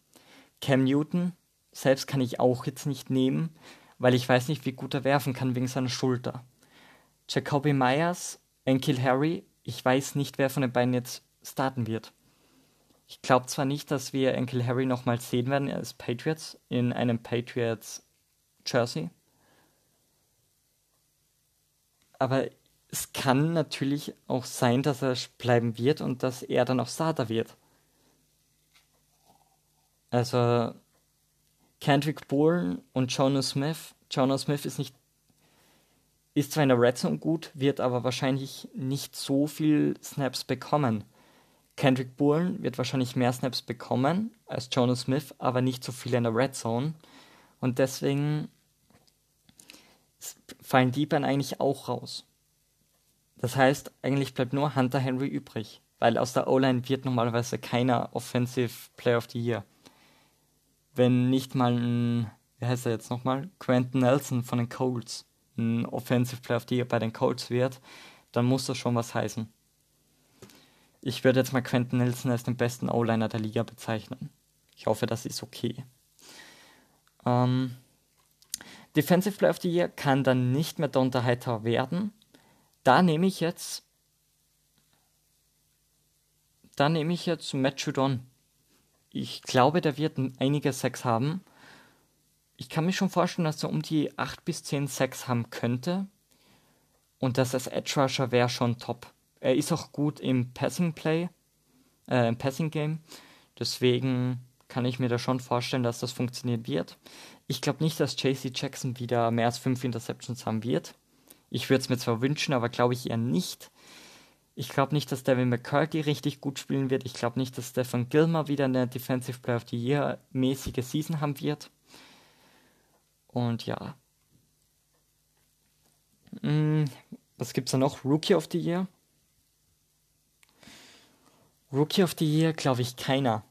Cam Newton selbst kann ich auch jetzt nicht nehmen, weil ich weiß nicht, wie gut er werfen kann wegen seiner Schulter. Jacoby Myers, Enkil Harry, ich weiß nicht, wer von den beiden jetzt starten wird. Ich glaube zwar nicht, dass wir Enkel Harry nochmal sehen werden als Patriots in einem Patriots Jersey, aber es kann natürlich auch sein, dass er bleiben wird und dass er dann auch Starter wird. Also Kendrick Bourne und Jonas Smith. Jonas Smith ist nicht ist zwar in der Red Zone gut, wird aber wahrscheinlich nicht so viel Snaps bekommen. Kendrick Bourne wird wahrscheinlich mehr Snaps bekommen als Jonas Smith, aber nicht so viel in der Red Zone. Und deswegen fallen die beiden eigentlich auch raus. Das heißt, eigentlich bleibt nur Hunter Henry übrig, weil aus der O-Line wird normalerweise keiner Offensive Player of the Year. Wenn nicht mal ein, wie heißt er jetzt nochmal? Quentin Nelson von den Colts ein Offensive Player of the Year bei den Colts wird, dann muss das schon was heißen. Ich würde jetzt mal Quentin Nelson als den besten O-Liner der Liga bezeichnen. Ich hoffe, das ist okay. Ähm, Defensive Player of the Year kann dann nicht mehr Donta Hightower werden, da nehme ich jetzt. Da nehme ich jetzt Matt Judon. Ich glaube, der wird einige Sex haben. Ich kann mir schon vorstellen, dass er um die 8 bis 10 Sex haben könnte. Und das als Edge Rusher wäre schon top. Er ist auch gut im Passing Play, äh, im Passing Game. Deswegen kann ich mir da schon vorstellen, dass das funktionieren wird. Ich glaube nicht, dass JC Jackson wieder mehr als 5 Interceptions haben wird. Ich würde es mir zwar wünschen, aber glaube ich eher nicht. Ich glaube nicht, dass Devin McCarthy richtig gut spielen wird. Ich glaube nicht, dass Stefan Gilmer wieder eine Defensive Player of the Year mäßige Season haben wird. Und ja. Hm, was gibt's da noch? Rookie of the Year? Rookie of the Year glaube ich keiner.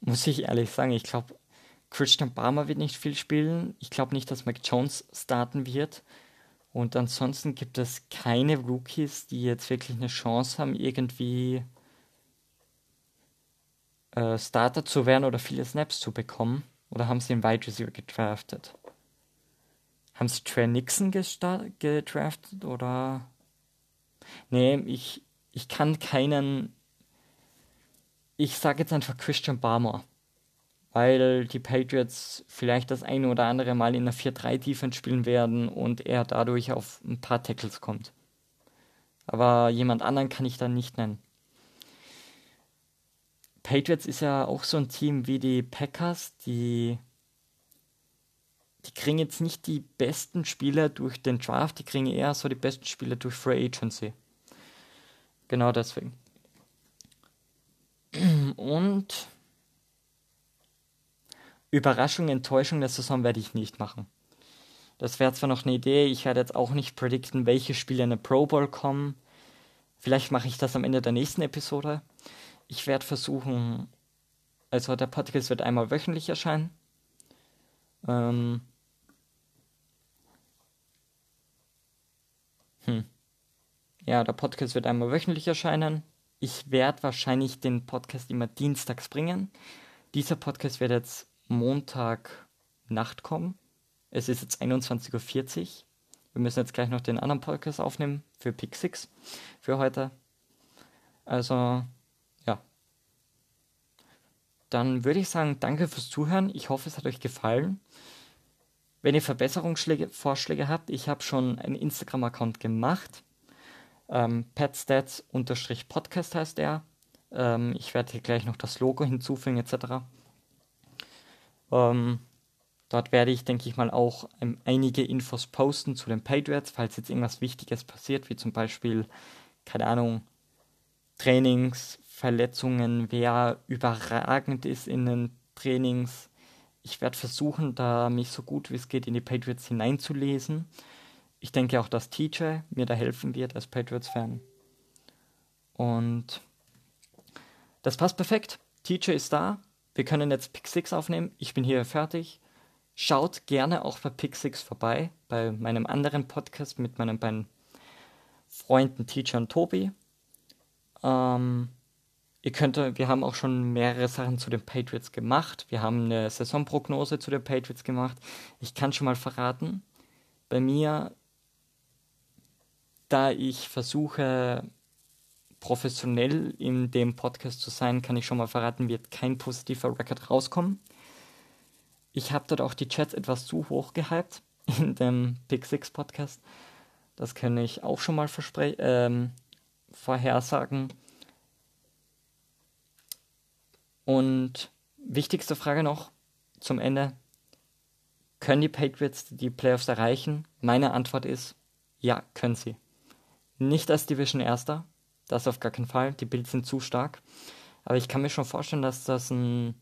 Muss ich ehrlich sagen. Ich glaube, Christian Barmer wird nicht viel spielen. Ich glaube nicht, dass Mac Jones starten wird. Und ansonsten gibt es keine Rookies, die jetzt wirklich eine Chance haben, irgendwie äh, Starter zu werden oder viele Snaps zu bekommen. Oder haben sie einen Wide Receiver gedraftet? Haben sie Trey Nixon gedraftet oder? Nee, ich, ich kann keinen. Ich sage jetzt einfach Christian Barmer weil die Patriots vielleicht das eine oder andere Mal in einer 4-3-Defense spielen werden und er dadurch auf ein paar Tackles kommt. Aber jemand anderen kann ich dann nicht nennen. Patriots ist ja auch so ein Team wie die Packers, die, die kriegen jetzt nicht die besten Spieler durch den Draft, die kriegen eher so die besten Spieler durch Free Agency. Genau deswegen. Und Überraschung, Enttäuschung der Saison werde ich nicht machen. Das wäre zwar noch eine Idee, ich werde jetzt auch nicht predikten, welche Spiele in eine Pro Bowl kommen. Vielleicht mache ich das am Ende der nächsten Episode. Ich werde versuchen, also der Podcast wird einmal wöchentlich erscheinen. Ähm hm. Ja, der Podcast wird einmal wöchentlich erscheinen. Ich werde wahrscheinlich den Podcast immer dienstags bringen. Dieser Podcast wird jetzt Montagnacht kommen. Es ist jetzt 21.40 Uhr. Wir müssen jetzt gleich noch den anderen Podcast aufnehmen für Pick 6 für heute. Also, ja. Dann würde ich sagen, danke fürs Zuhören. Ich hoffe, es hat euch gefallen. Wenn ihr Verbesserungsvorschläge habt, ich habe schon einen Instagram-Account gemacht. Ähm, Patstats-Podcast heißt er. Ähm, ich werde hier gleich noch das Logo hinzufügen etc. Ähm, dort werde ich, denke ich mal, auch ähm, einige Infos posten zu den Patriots, falls jetzt irgendwas Wichtiges passiert, wie zum Beispiel, keine Ahnung, Trainings, Verletzungen, wer überragend ist in den Trainings. Ich werde versuchen, da mich so gut wie es geht in die Patriots hineinzulesen. Ich denke auch, dass TJ mir da helfen wird als Patriots-Fan. Und das passt perfekt. TJ ist da, wir können jetzt Pick 6 aufnehmen. Ich bin hier fertig. Schaut gerne auch bei Pick 6 vorbei, bei meinem anderen Podcast mit meinen beiden Freunden Teacher und Tobi. Ähm, ihr könnt, wir haben auch schon mehrere Sachen zu den Patriots gemacht. Wir haben eine Saisonprognose zu den Patriots gemacht. Ich kann schon mal verraten, bei mir, da ich versuche, professionell in dem Podcast zu sein, kann ich schon mal verraten, wird kein positiver Record rauskommen. Ich habe dort auch die Chats etwas zu hoch gehypt in dem Pick 6 Podcast. Das kann ich auch schon mal ähm, vorhersagen. Und wichtigste Frage noch zum Ende. Können die Patriots die Playoffs erreichen? Meine Antwort ist, ja, können sie. Nicht als Division Erster, das auf gar keinen Fall. Die Bills sind zu stark. Aber ich kann mir schon vorstellen, dass das ein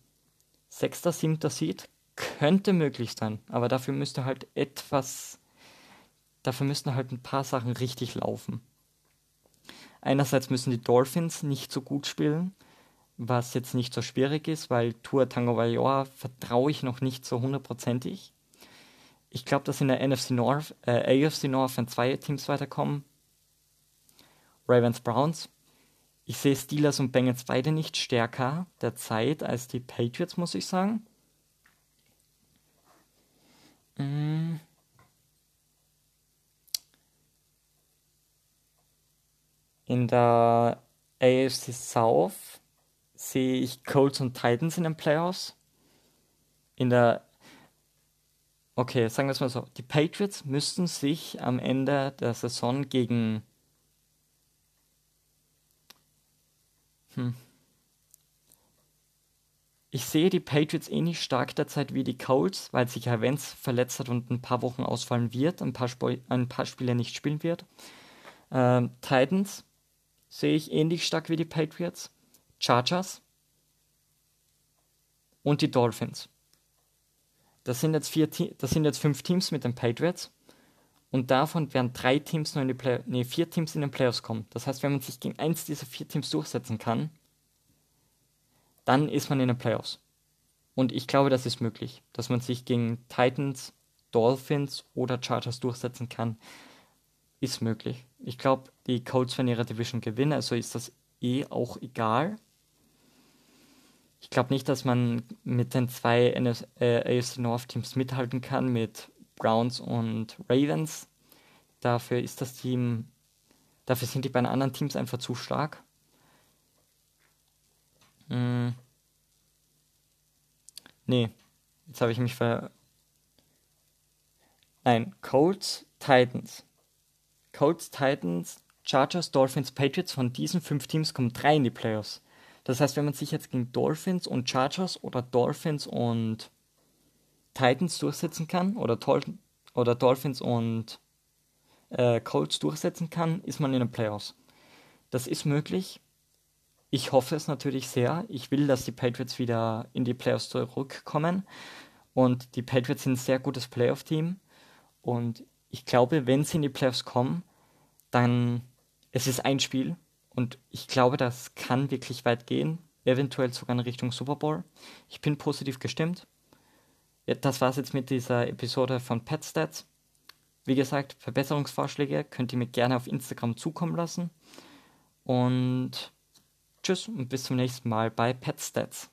sechster, siebter Seed könnte möglich sein. Aber dafür müsste halt etwas, dafür müssten halt ein paar Sachen richtig laufen. Einerseits müssen die Dolphins nicht so gut spielen, was jetzt nicht so schwierig ist, weil Tour Tango Valor vertraue ich noch nicht so hundertprozentig. Ich glaube, dass in der NFC North, äh, AFC North, wenn zwei Teams weiterkommen, Ravens Browns. Ich sehe Steelers und Bengals beide nicht stärker der Zeit als die Patriots, muss ich sagen. Mm. In der AFC South sehe ich Colts und Titans in den Playoffs. In der Okay, sagen wir es mal so. Die Patriots müssten sich am Ende der Saison gegen hm. Ich sehe die Patriots ähnlich eh stark derzeit wie die Colts, weil sich Vance verletzt hat und ein paar Wochen ausfallen wird, ein paar, Sp ein paar Spiele nicht spielen wird. Ähm, Titans sehe ich ähnlich stark wie die Patriots. Chargers und die Dolphins. Das sind jetzt vier, das sind jetzt fünf Teams mit den Patriots. Und davon werden drei Teams nur in die Play nee, vier Teams in den Playoffs kommen. Das heißt, wenn man sich gegen eins dieser vier Teams durchsetzen kann, dann ist man in den Playoffs. Und ich glaube, das ist möglich, dass man sich gegen Titans, Dolphins oder Chargers durchsetzen kann. Ist möglich. Ich glaube, die Colts werden ihre Division gewinnen, also ist das eh auch egal. Ich glaube nicht, dass man mit den zwei äh, AFC North Teams mithalten kann, mit Browns und Ravens. Dafür ist das Team, dafür sind die beiden anderen Teams einfach zu stark. Hm. Nee, jetzt habe ich mich ver. Nein, Colts, Titans. Colts, Titans, Chargers, Dolphins, Patriots. Von diesen fünf Teams kommen drei in die Playoffs. Das heißt, wenn man sich jetzt gegen Dolphins und Chargers oder Dolphins und Titans durchsetzen kann oder, Tol oder Dolphins und äh, Colts durchsetzen kann, ist man in den Playoffs. Das ist möglich. Ich hoffe es natürlich sehr. Ich will, dass die Patriots wieder in die Playoffs zurückkommen. Und die Patriots sind ein sehr gutes Playoff-Team. Und ich glaube, wenn sie in die Playoffs kommen, dann es ist ein Spiel und ich glaube, das kann wirklich weit gehen, eventuell sogar in Richtung Super Bowl. Ich bin positiv gestimmt. Ja, das war's jetzt mit dieser Episode von Pet Stats. Wie gesagt, Verbesserungsvorschläge könnt ihr mir gerne auf Instagram zukommen lassen. Und tschüss und bis zum nächsten Mal bei Pet Stats.